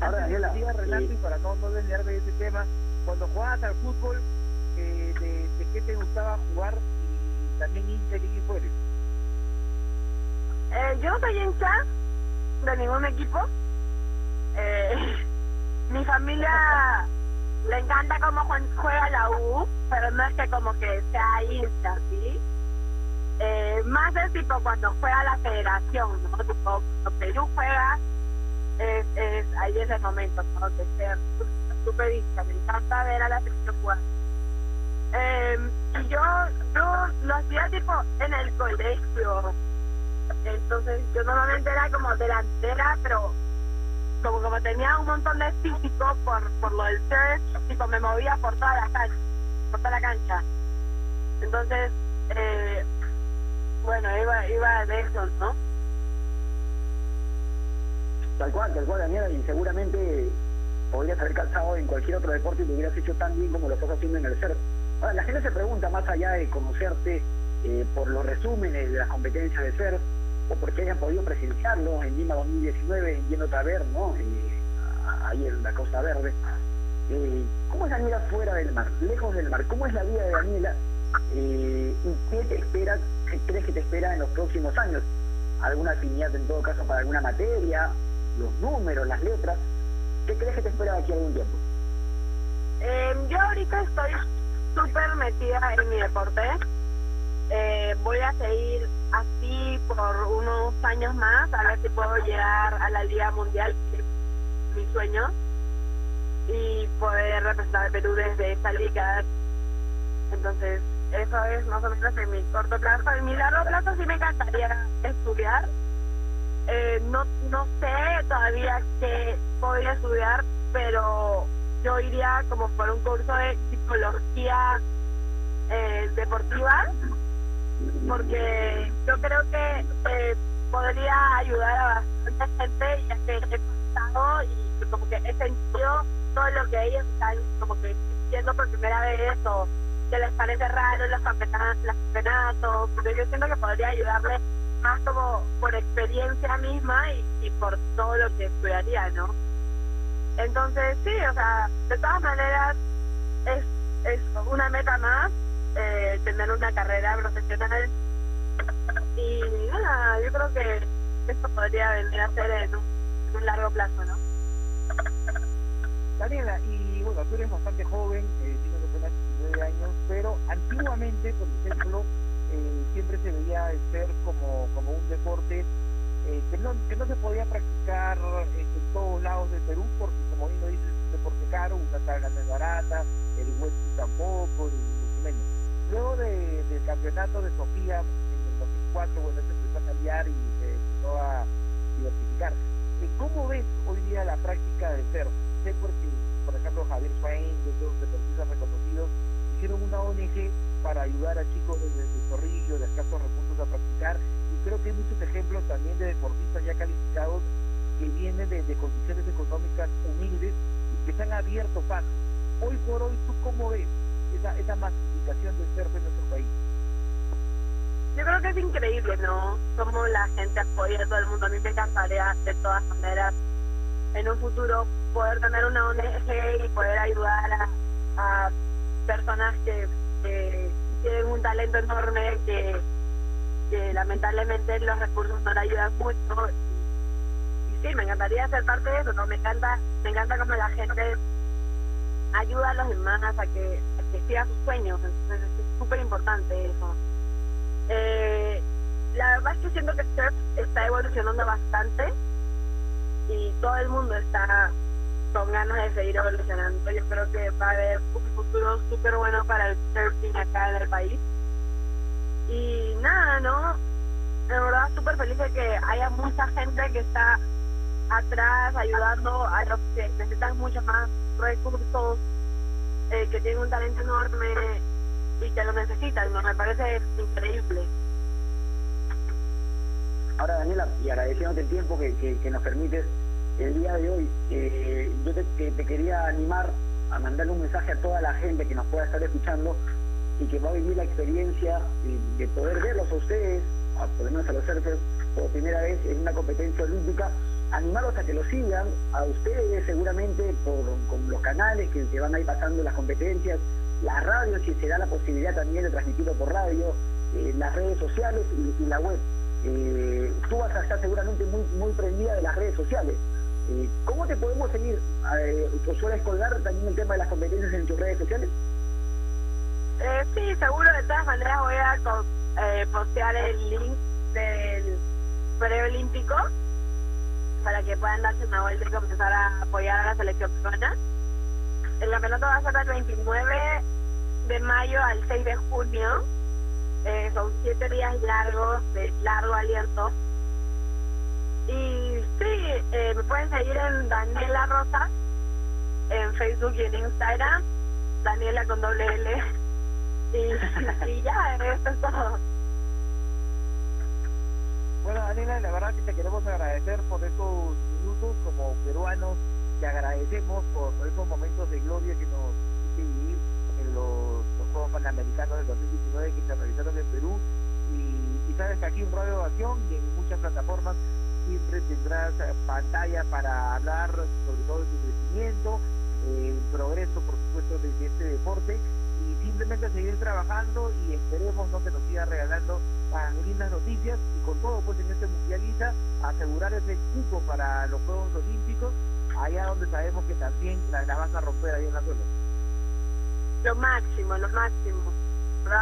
Ahora, Daniela, Renato eh, y para no, no desviar de ese tema, cuando jugabas al fútbol, eh, de, de qué te gustaba jugar y también hincha qué equipo eres? Eh, yo no soy hincha de ningún equipo. Eh, mi familia le encanta cómo jue- juega la U, pero no es que como que sea hincha, ¿sí? Eh, más es tipo cuando juega la federación, ¿no? Tipo, cuando Perú juega, es, es, ahí es el momento, ¿no? De ser súper hincha. Me encanta ver a la selección jugar. Eh, y yo, yo lo hacía tipo en el colegio, entonces yo normalmente era como delantera, pero como como tenía un montón de físico por, por lo del surf, tipo me movía por toda la cancha, por toda la cancha. Entonces, eh, bueno, iba, iba de eso, ¿no? Tal cual, tal cual, Daniela, y seguramente podrías haber calzado en cualquier otro deporte y lo hubieras hecho tan bien como lo estás haciendo en el surf. Ahora, la gente se pregunta, más allá de conocerte eh, por los resúmenes de las competencias de surf, o porque hayan podido presenciarlo en Lima 2019, yéndote a ver, ¿no? Eh, ahí en la Costa Verde. Eh, ¿Cómo es Daniela fuera del mar, lejos del mar? ¿Cómo es la vida de Daniela? Eh, ¿Y qué te espera, qué crees que te espera en los próximos años? ¿Alguna afinidad en todo caso para alguna materia? ¿Los números, las letras? ¿Qué crees que te espera aquí algún tiempo? Eh, yo ahorita estoy súper metida en mi deporte. Eh, voy a seguir así por unos años más, a ver si puedo llegar a la Liga Mundial, que es mi sueño, y poder representar al Perú desde esta liga. Entonces, eso es más o menos en mi corto plazo. En mi largo plazo sí me encantaría estudiar. Eh, no, no sé todavía qué podría estudiar, pero yo iría como por un curso de psicología eh, deportiva, porque yo creo que eh, podría ayudar a bastante gente, ya que he pasado y como que he sentido todo lo que ellos están como que sintiendo por primera vez o que les parece raro los campeonatos, los campeonatos, pero yo siento que podría ayudarle más como por experiencia misma y, y por todo lo que estudiaría, ¿no? Entonces, sí, o sea, de todas maneras, es, es una meta más eh, tener una carrera profesional. Y nada, yo creo que esto podría venir a ser en un, en un largo plazo, ¿no? Daniela, y bueno, tú eres bastante joven, eh, tienes apenas 19 años, pero antiguamente, por ejemplo, eh, siempre se veía el ser como, como un deporte eh, que, no, que no se podía practicar en todos lados del Perú, porque como bien lo dices, es un deporte caro, una tabla no barata, el wrestling tampoco, ni mucho menos. Luego de, del campeonato de Sofía en el 2004, bueno, se empezó a cambiar y se empezó a diversificar. Eh, ¿Cómo ves hoy día la práctica del surf? Sé porque, por ejemplo, Javier Swain y otros deportistas reconocidos hicieron una ONG para ayudar a chicos desde de Zorrillo, de escasos recursos a practicar. Y creo que hay muchos ejemplos también de deportistas ya calificados que vienen de, condiciones económicas humildes y que se han abierto paso. Hoy por hoy, ¿tú cómo ves esa, esa masificación del surf en nuestro país? Yo creo que es increíble, ¿no? Cómo la gente apoya a todo el mundo. A mí me encantaría, de todas maneras, en un futuro poder tener una ONG y poder ayudar a, personas que, tienen un talento enorme, que, que lamentablemente los recursos no le ayudan mucho. Y, sí, me encantaría ser parte de eso, ¿no? Me encanta, me encanta cómo la gente ayuda a los demás a que, que siga sus sueños. Entonces es súper importante eso. Eh, la verdad es que siento que surf está evolucionando bastante y todo el mundo está con ganas de seguir evolucionando. Yo creo que va a haber un futuro súper bueno para el surfing acá en el país. Y nada, ¿no? De verdad, súper feliz de que haya mucha gente que está atrás ayudando a los que necesitan mucho más recursos, eh, que tienen un talento enorme y que lo necesitan. Me parece increíble. Ahora, Daniela, y agradeciéndote el tiempo que, que, nos permites el día de hoy, eh, yo te, quería animar a mandarle un mensaje a toda la gente que nos pueda estar escuchando y que va a vivir la experiencia de, de poder verlos a ustedes, a, por lo menos a los surfers, por primera vez en una competencia olímpica, animarlos a que lo sigan, a ustedes seguramente por, con los canales que, que van a ir pasando las competencias, las radios, si se da la posibilidad también de transmitirlo por radio, eh, las redes sociales y, la web. Eh, tú vas a estar seguramente muy, muy prendida de las redes sociales. Eh, ¿Cómo te podemos seguir? Eh, ¿Sueles colgar también el tema de las competencias en tus redes sociales? Sí, seguro, de todas maneras voy a postear el link del preolímpico para que puedan darse una vuelta y comenzar a apoyar a la selección peruana. El campeonato va a ser del 29 de mayo al 6 de junio. Eh, son siete días largos, de largo aliento. Y sí, eh, me pueden seguir en Daniela Rosa, en Facebook y en Instagram, Daniela con doble L. Y, y ya, eso es todo. Bueno, Daniela, la verdad que te queremos agradecer por estos minutos como peruanos. Te agradecemos por esos momentos de gloria que nos hiciste vivir en los, Juegos Panamericanos del 2019 que se realizaron en Perú. Y, y sabes que aquí en Radio Acción y en muchas plataformas siempre tendrás pantalla para hablar sobre todo de tu crecimiento, el progreso, por supuesto, de este deporte y simplemente seguir trabajando y esperemos ¿no? que nos siga regalando ah, lindas noticias y con todo pues en este mundializa asegurar ese cupo para los Juegos Olímpicos allá donde sabemos que también la, la vas a romper ahí en la zona. Lo máximo, lo máximo.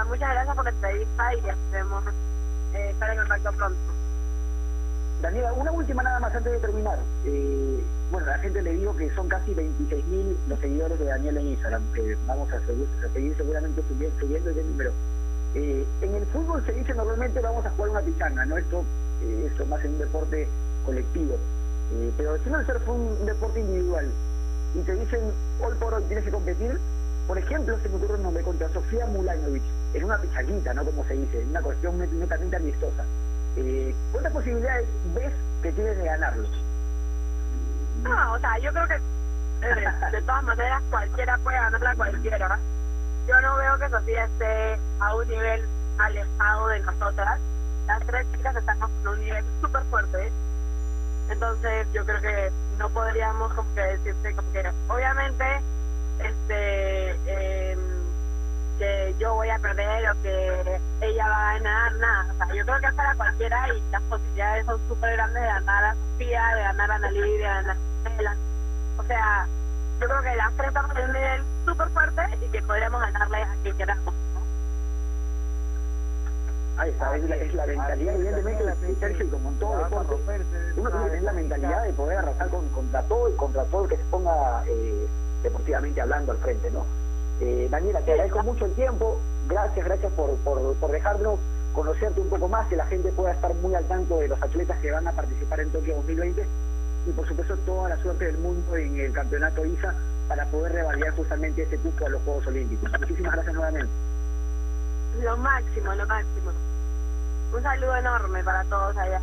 Muchas gracias por la entrevista y esperemos eh, estar en contacto pronto. Daniela, una última nada más antes de terminar. Eh, bueno, la gente le digo que son casi 26.000 los seguidores de Daniela en Instagram. Eh, vamos a, seguir, seguramente subiendo, ese número. Eh, en el fútbol se dice normalmente vamos a jugar una pichanga, ¿no? Esto, eh, esto más en un deporte colectivo. Pero si no el surf fue un deporte individual y te dicen hoy por hoy tienes que competir, por ejemplo, se me ocurre un nombre contra Sofía Mulanovic, en una pichanguita, ¿no? Como se dice, en una cuestión netamente amistosa. Eh, ¿Cuántas posibilidades ves que tienes de ganarlo? No, o sea, yo creo que eh, de todas maneras cualquiera puede ganarla a cualquiera. Yo no veo que Sofía esté a un nivel alejado de nosotras. Las tres chicas estamos en un nivel súper fuerte. Entonces yo creo que no podríamos como que decirte como que obviamente este eh, que yo voy a perder o que ella va a ganar, nada. O sea, yo creo que es para cualquiera y las posibilidades son súper grandes de ganar a Sofía, de ganar a Analí, de ganar a Stella. O sea, yo creo que las tres estamos en un nivel súper fuerte y que podríamos ganarle a quien queramos. ¿no? Ahí está, es la, es la mentalidad, evidentemente, de Sergio, como en todo deporte, uno tiene que tener la mentalidad de poder arrasar con, contra todo y contra todo el que se ponga eh, deportivamente hablando al frente, ¿no? Eh, Daniela, te agradezco mucho el tiempo, gracias, gracias por, por, por dejarnos conocerte un poco más, que la gente pueda estar muy al tanto de los atletas que van a participar en Tokio 2020 y por supuesto toda la suerte del mundo en el campeonato ISA para poder revalidar justamente ese cupo a los Juegos Olímpicos. Muchísimas gracias nuevamente. Lo máximo, lo máximo. Un saludo enorme para todos allá.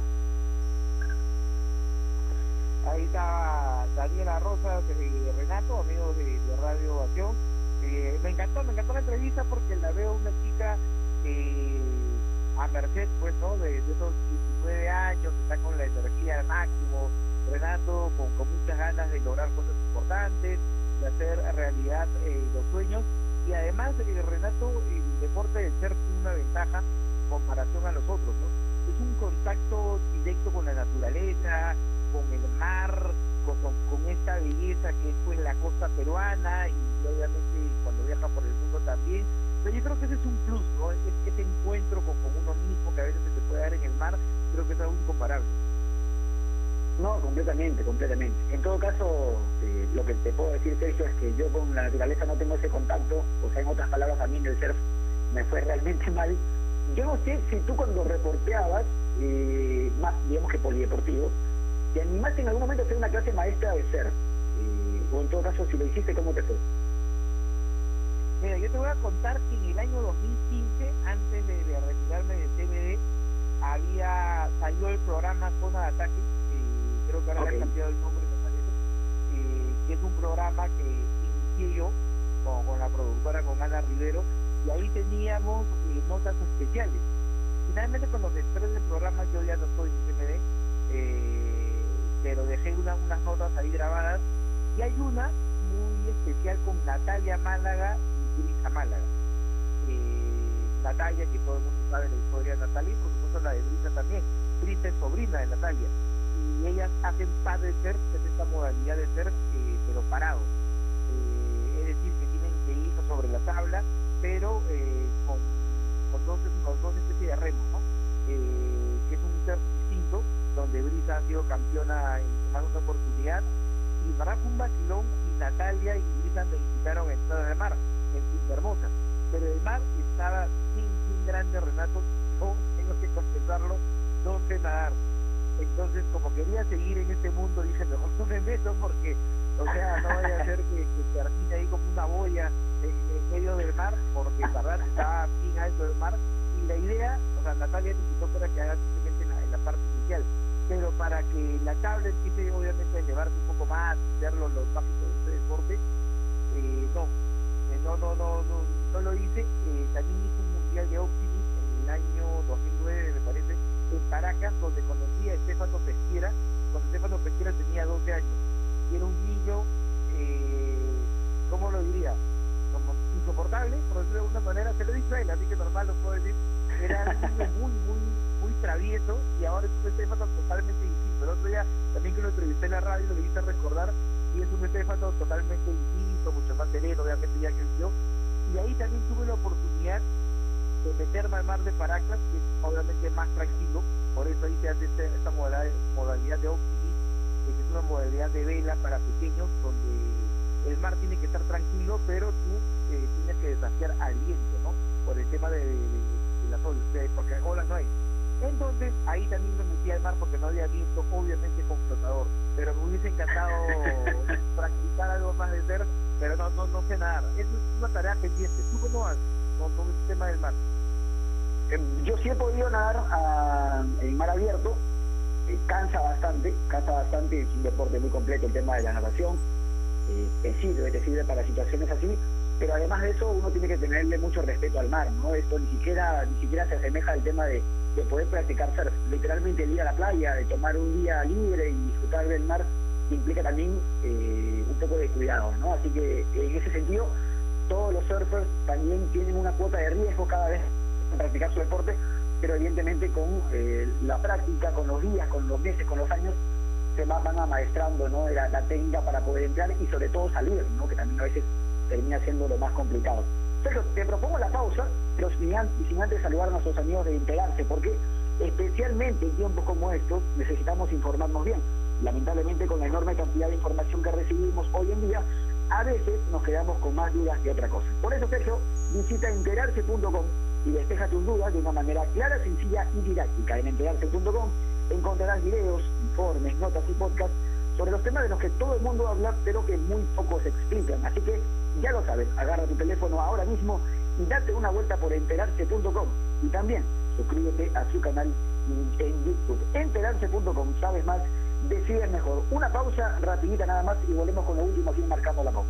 Ahí está Daniela Rosa y Renato, amigos de Radio Acción. Me encantó, me encantó la entrevista porque la veo una chica eh, a merced, pues, ¿no? De, esos 19 años, que está con la energía al máximo. Renato con, con muchas ganas de lograr cosas importantes, de hacer realidad eh, los sueños. Y además, eh, Renato, eh, deporte del tiene una ventaja en comparación a los otros, ¿no? Es un contacto directo con la naturaleza, con el mar, con, esta belleza que es pues la costa peruana y obviamente cuando viaja por el mundo también. Pero yo creo que ese es un plus, ¿no? Ese, encuentro con, con, uno mismo que a veces se puede dar en el mar, creo que es algo incomparable. No, completamente, completamente. En todo caso, eh, lo que te puedo decir, Sergio, es que yo con la naturaleza no tengo ese contacto, o sea, en otras palabras, a mí en el surf me fue realmente mal. Yo no sé si tú cuando reporteabas, eh, más digamos que polideportivo, te animaste en algún momento a hacer una clase maestra de eh, o en todo caso, si lo hiciste, ¿cómo te fue? Mira, yo te voy a contar que en el año 2015, antes de, retirarme de TVD, había salió el programa Zona de Ataque, creo que ahora le han cambiado el nombre, me parece, eh, que es un programa que inicié yo con, la productora, con Ana Rivero, y ahí teníamos eh, notas especiales. Finalmente cuando se estrena el programa yo ya no estoy en CMD, eh, pero dejé unas notas ahí grabadas, y hay una muy especial con Natalia Málaga y Brisa Málaga. Natalia, que todo el mundo sabe la historia de Natalia, y por supuesto la de Brisa también. Brisa es sobrina de Natalia y ellas hacen par de ser, es esta modalidad de ser, eh, pero parado. Eh, es decir, que tienen que ir sobre la tabla, pero eh, con, con dos, dos especies de remo, ¿no? que es un ser donde Brisa ha sido campeona en más de una oportunidad, y para un vacilón, y Natalia y Brisa me invitaron a entrar al mar, en Hermosa, pero el mar estaba sin, sin grande, Renato, no tengo que confesarlo, no sé nadar. Entonces, como quería seguir en este mundo, dije, mejor no me meto porque, o sea, no voy a hacer que, que termine ahí como una boya en, medio del mar, porque la verdad estaba bien alto del mar. Y la idea, o sea, Natalia me invitó para que haga simplemente en la, parte pero para que la tabla empiece obviamente a elevarse un poco más, ver los, los de este deporte, eh, no, eh, no, no, no, no, no, lo hice. Eh, también hice un mundial de Optimis en el año 2009, me parece, en Caracas, donde conocí a Estefano Pesquera, cuando Estefano Pesquera tenía 12 años. Y era un niño, eh, ¿cómo lo diría? Como de alguna manera, se lo he dicho a él, así que normal lo puedo decir. Era muy, muy, muy travieso y ahora es un Estefano totalmente distinto. El otro día también que lo entrevisté en la radio lo hice recordar y es un Estefano totalmente distinto, mucho más sereno, obviamente ya creció. Y ahí también tuve la oportunidad de meterme al mar de Paracas, que es obviamente más tranquilo, por eso ahí se hace esta, modalidad, modalidad de optimismo, que es una modalidad de vela para pequeños, donde el mar tiene que estar tranquilo, pero tú eh, tienes que desafiar al viento, ¿no? Por el tema de, de, las olas, porque olas no hay. Entonces ahí también me metí al mar porque no había viento, obviamente con flotador, pero me hubiese encantado practicar algo más de ser, pero no, no, no sé nadar. Eso es una tarea pendiente. ¿Tú cómo vas con, con el tema del mar? Em, yo sí he podido nadar a, en mar abierto, eh, cansa bastante, cansa bastante, es un deporte muy completo el tema de la natación, eh, te sirve, te sirve para situaciones así, pero además de eso uno tiene que tenerle mucho respeto al mar, ¿no? Esto ni siquiera, ni siquiera se asemeja al tema de, de poder practicar surf, literalmente el ir a la playa, de tomar un día libre y disfrutar del mar, implica también eh, un poco de cuidado, ¿no? Así que en ese sentido, todos los surfers también tienen una cuota de riesgo cada vez practicar su deporte, pero evidentemente con eh, la práctica, con los días, con los meses, con los años, se van amaestrando ¿no? la, técnica para poder entrar y sobre todo salir, ¿no? que también a veces termina siendo lo más complicado. Sergio, te propongo la pausa, pero sin, antes saludar a nuestros amigos de integrarse, porque especialmente en tiempos como estos necesitamos informarnos bien. Lamentablemente con la enorme cantidad de información que recibimos hoy en día, a veces nos quedamos con más dudas que otra cosa. Por eso, Sergio, visita enterarse.com y despeja tus dudas de una manera clara, sencilla y didáctica. En enterarse.com encontrarás videos, informes, notas y podcasts sobre los temas de los que todo el mundo habla, pero que muy pocos explican. Así que ya lo sabes, agarra tu teléfono ahora mismo y date una vuelta por enterarse.com. Y también suscríbete a su canal en YouTube. Enterarse.com, sabes más, decides mejor. Una pausa rapidita nada más y volvemos con lo último aquí marcando la pausa.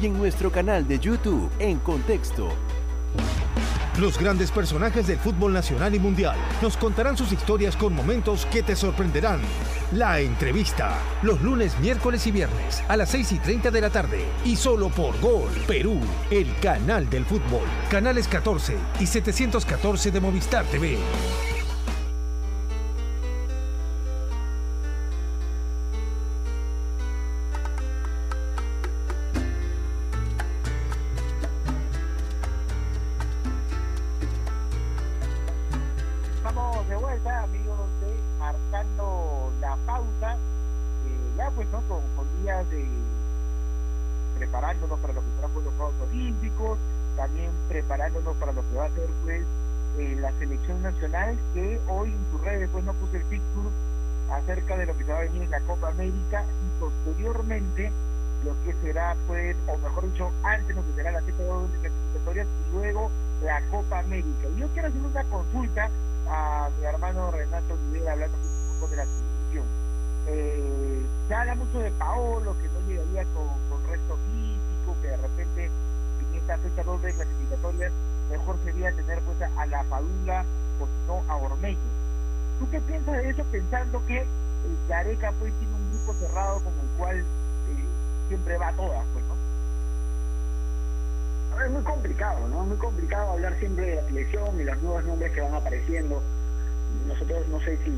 y en nuestro canal de YouTube en Contexto. Los grandes personajes del fútbol nacional y mundial nos contarán sus historias con momentos que te sorprenderán. La entrevista, los lunes, miércoles y viernes a las 6 y 30 de la tarde y solo por Gol Perú, el canal del fútbol. Canales 14 y 714 de Movistar TV. Estamos de vuelta, amigos de Marcando la Pauta. Eh, ya pues, ¿no? Con, días de preparándonos para lo que serán los Juegos Olímpicos, también preparándonos para lo que va a ser pues eh, la selección nacional, que hoy en sus redes pues no puse el picture acerca de lo que se va a venir en la Copa América y posteriormente lo que será pues, o mejor dicho, antes lo que será la Copa de clasificatorias y luego la Copa América. Y yo quiero hacer una consulta a mi hermano Renato Olivera hablando un poco de la selección. Eh, se habla mucho de Paolo, que no llegaría con, con resto físico, que de repente en esta fecha doble de clasificatorias mejor sería tener pues a la Padula o si no a Ormeño. ¿Tú qué piensas de eso pensando que el Gareca pues tiene un grupo cerrado con el cual eh, siempre va a todas, pues. Es muy complicado, ¿no? Es muy complicado hablar siempre de la selección y los nuevos nombres que van apareciendo. Nosotros no sé si,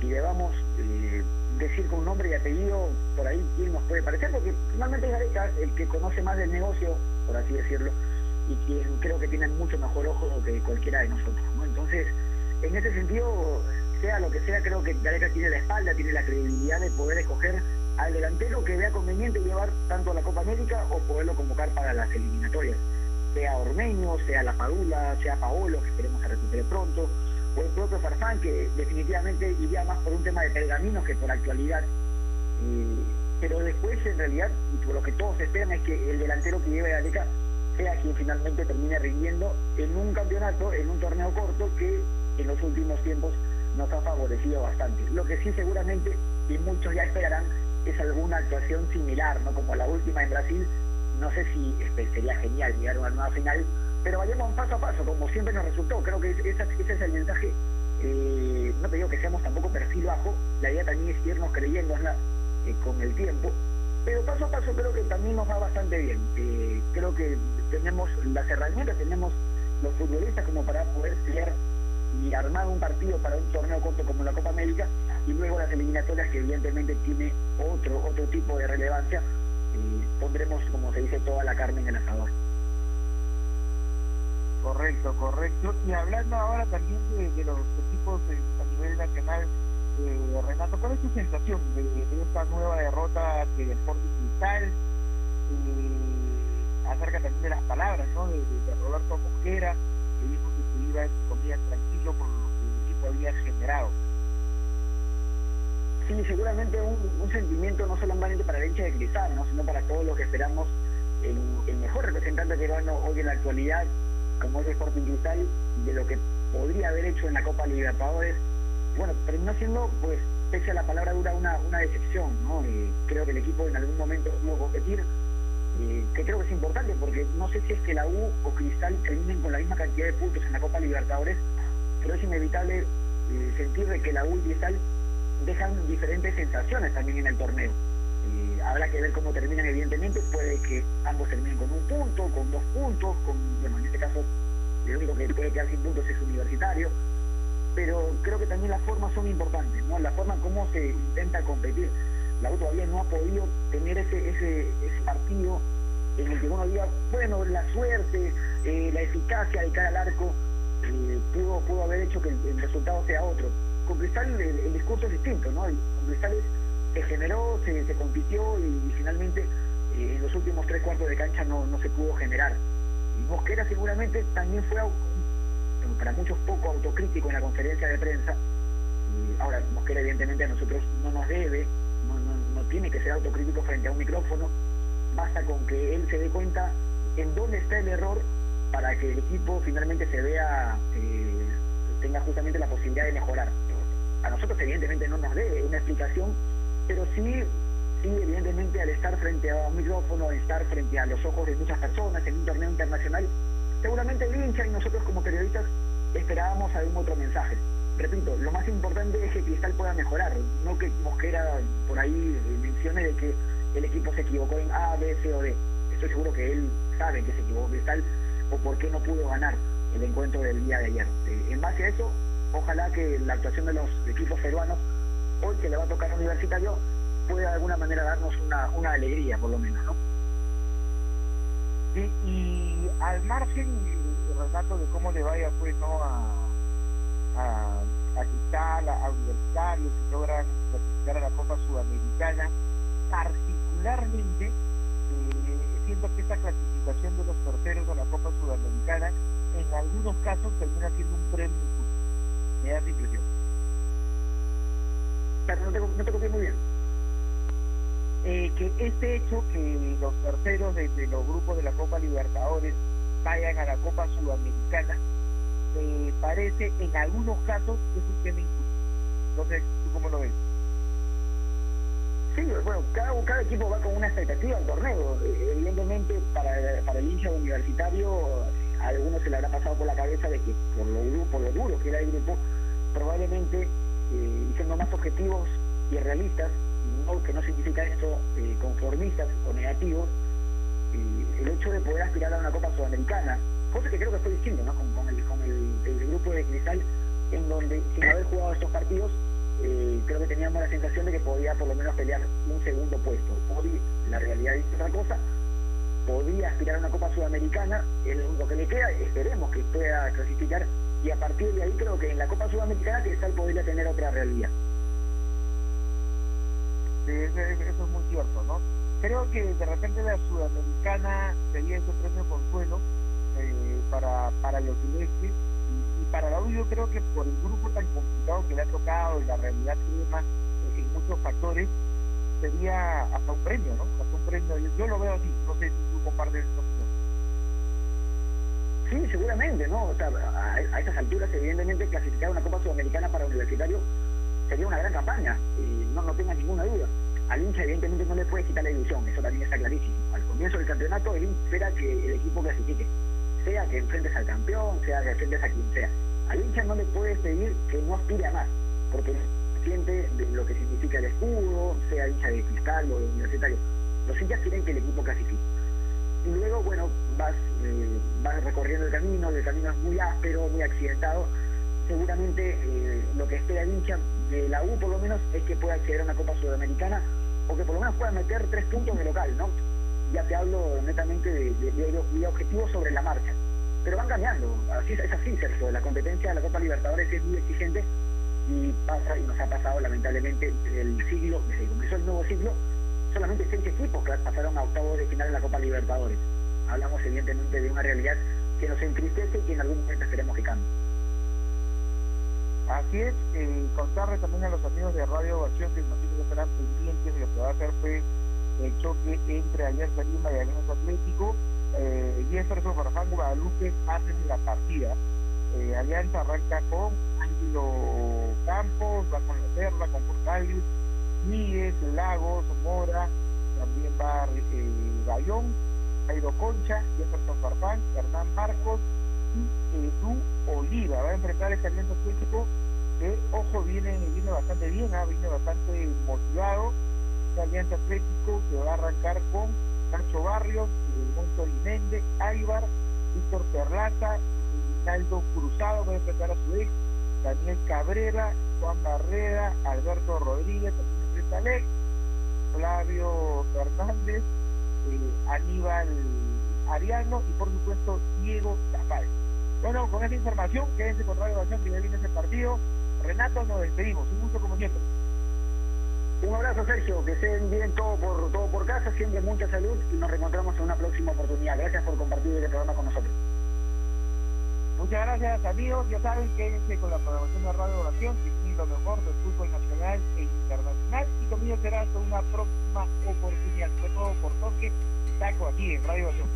si debamos eh, decir con nombre y apellido por ahí quién nos puede parecer, porque finalmente es Gareca el que conoce más del negocio, por así decirlo, y quien creo que tiene mucho mejor ojo que cualquiera de nosotros, ¿no? Entonces, en ese sentido, sea lo que sea, creo que Gareca tiene la espalda, tiene la credibilidad de poder escoger al delantero que vea conveniente llevar tanto a la Copa América o poderlo convocar para las eliminatorias. Sea Ormeño, sea La Padula, sea Paolo, que esperemos que recupere pronto, o el propio Farfán, que definitivamente iría más por un tema de pergaminos que por actualidad. Eh, pero después, en realidad, por lo que todos esperan es que el delantero que lleve Gareca sea quien finalmente termine rindiendo en un campeonato, en un torneo corto que en los últimos tiempos nos ha favorecido bastante. Lo que sí seguramente, y muchos ya esperarán, es alguna actuación similar, ¿no? Como la última en Brasil, no sé si este, sería genial llegar a una nueva final, pero vayamos paso a paso, como siempre nos resultó. Creo que ese, es el mensaje. Eh, no te digo que seamos tampoco perfil bajo, la idea también es irnos creyéndosla eh, con el tiempo, pero paso a paso creo que también nos va bastante bien. Eh, creo que tenemos las herramientas, tenemos los futbolistas como para poder ser y armar un partido para un torneo corto como la Copa América y luego las eliminatorias que evidentemente tiene otro otro tipo de relevancia pondremos como se dice toda la carne en el asador. Correcto correcto. Y hablando ahora también de, los equipos de, a nivel nacional eh, Renato ¿cuál es tu sensación de, esta nueva derrota que el Sporting Cristal eh, acerca también de las palabras ¿no? de, Roberto Mosquera que dijo que se iba en comillas tranquilo por lo que el equipo había generado sí, seguramente un, sentimiento no solamente para el hincha de Cristal, ¿no? sino para todos los que esperamos el, el mejor representante peruano hoy en la actualidad, como es Sporting Cristal, de lo que podría haber hecho en la Copa Libertadores. Bueno, terminó siendo, pues, pese a la palabra dura, una, una decepción, ¿no? Eh, creo que el equipo en algún momento pudo competir, eh, que creo que es importante, porque no sé si es que la U o Cristal terminen con la misma cantidad de puntos en la Copa Libertadores, pero es inevitable eh, sentir de que la U y Cristal dejan diferentes sensaciones también en el torneo. Eh, habrá que ver cómo terminan, evidentemente, puede que ambos terminen con un punto, con dos puntos, con, bueno, en este caso, el único que puede quedar sin puntos es universitario, pero creo que también las formas son importantes, ¿no? La forma como se intenta competir. La U todavía no ha podido tener ese, ese, partido en el que uno diga, bueno, la suerte, eh, la eficacia de cara al arco, eh, pudo, pudo haber hecho que el, resultado sea otro con Cristal el, el, discurso es distinto, ¿no? Con Cristal se generó, se, se compitió y, finalmente eh, en los últimos tres cuartos de cancha no, no se pudo generar. Y Mosquera seguramente también fue para muchos poco autocrítico en la conferencia de prensa. Ahora, Mosquera evidentemente a nosotros no nos debe, no, no, no tiene que ser autocrítico frente a un micrófono, basta con que él se dé cuenta en dónde está el error para que el equipo finalmente se vea, eh, tenga justamente la posibilidad de mejorar. A nosotros evidentemente no nos debe una explicación, pero sí, sí evidentemente al estar frente a un micrófono, estar frente a los ojos de muchas personas en un torneo internacional, seguramente el hincha y nosotros como periodistas esperábamos algún otro mensaje. Repito, lo más importante es que Cristal pueda mejorar, no que Mosquera por ahí mencione de que el equipo se equivocó en A, B, C o D. Estoy seguro que él sabe que se equivocó Cristal o por qué no pudo ganar el encuentro del día de ayer. Eh, en base a eso, ojalá que la actuación de los equipos peruanos, hoy que le va a tocar a Universitario, pueda de alguna manera darnos una, una alegría, por lo menos, ¿no? Y al margen, Renato, de cómo le vaya pues, ¿no? a, a, a Cristal, a, Universitario, si logran clasificar a la Copa Sudamericana, particularmente eh, que esta clasificación de los terceros a la Copa Sudamericana en algunos casos termina siendo un premio Me da esa no te, no muy bien. Eh, que este hecho que los terceros de, los grupos de la Copa Libertadores vayan a la Copa Sudamericana, me parece en algunos casos es un tema injusto. Entonces, ¿tú cómo lo ves? Sí, bueno, cada, cada equipo va con una expectativa al torneo. Eh, evidentemente, para, para el hincha universitario, a algunos se le habrá pasado por la cabeza de que por lo, por lo duro que era el grupo, probablemente, eh, siendo más objetivos y realistas, no, que no significa esto eh, conformistas o negativos, el hecho de poder aspirar a una Copa Sudamericana, cosa que creo que estoy diciendo, ¿no? con, el, con el grupo de Cristal, en donde sin haber jugado estos partidos eh, creo que teníamos la sensación de que podía por lo menos pelear un segundo puesto. Hoy la realidad es otra cosa, podía aspirar a una Copa Sudamericana, es lo único que le queda, esperemos que pueda clasificar y a partir de ahí creo que en la Copa Sudamericana Cristal podría tener otra realidad. Sí, eso, es muy cierto, ¿no? Creo que de repente la Sudamericana sería ese premio consuelo eh, para, para los celestes para la U yo creo que por el grupo tan complicado que le ha tocado y la realidad que más eh, en muchos factores, sería hasta un premio, ¿no? Hasta un premio. Yo, lo veo así, no sé si tú compartes esta opinión. Sí, seguramente, ¿no? O sea, a, a estas alturas, evidentemente, clasificar una Copa Sudamericana para universitario sería una gran campaña, y no, no tenga ninguna duda. Al hincha, evidentemente, no le puede quitar la ilusión, eso también está clarísimo. Al comienzo del campeonato, el espera que el equipo clasifique sea que enfrentes al campeón, sea que enfrentes a quien sea. Al hincha no le puedes pedir que no aspire a más, porque siente de lo que significa el escudo, sea hincha de cristal o de universitario. Los hinchas quieren que el equipo clasifique. Y luego, bueno, vas, eh, recorriendo el camino, el camino es muy áspero, muy accidentado. Seguramente eh, lo que espera el hincha de la U, por lo menos, es que pueda acceder a una Copa Sudamericana o que por lo menos pueda meter tres puntos de local, ¿no? Ya te hablo netamente de, objetivos sobre la marcha. Pero van cambiando, así, es así, Sergio. La competencia de la Copa Libertadores es muy exigente y pasa y nos ha pasado lamentablemente el siglo, desde que comenzó el nuevo siglo, solamente seis equipos pasaron a octavos de final en la Copa Libertadores. Hablamos evidentemente de una realidad que nos entristece y que en algún momento esperemos que cambie. Así es, eh, contarle también a los amigos de Radio Ovación que nos tienen que estar pendientes de lo que va a hacer pues el choque entre Alianza Lima y Alianza Atlético. Eh, Jefferson Farfán Guadalupe hacen la partida. Eh, Alianza arranca con Ángelo Campos, va con La Serra, con Portalius, Miguel, Lagos, Mora, también va eh, Bayón, Jairo Concha, Jefferson Farfán, Hernán Marcos y Edu Oliva. Va a enfrentar este Alianza Atlético que, ojo, viene, viene bastante bien, ¿eh? viene bastante motivado Alianza Atlético que va a arrancar con Nacho Barrios, Monto Méndez, Aybar, Víctor Perlaza, Rinaldo Cruzado va a enfrentar a su ex, Daniel Cabrera, Juan Barrera, Alberto Rodríguez, también enfrenta Alex, Flavio Fernández, eh, Aníbal Ariano y por supuesto Diego Zapal. Bueno, con esta información, quédense con Radio Nación que ya viene ese partido. Renato, nos despedimos. Un gusto como siempre. Un abrazo, Sergio, que estén bien todo por, todo por casa, siempre mucha salud y nos reencontramos en una próxima oportunidad. Gracias por compartir este programa con nosotros. Muchas gracias amigos, ya saben, quédense con la programación de Radio Oración, y lo mejor del fútbol nacional e internacional y conmigo será hasta una próxima oportunidad. Fue todo por toque, taco aquí en Radio Oración.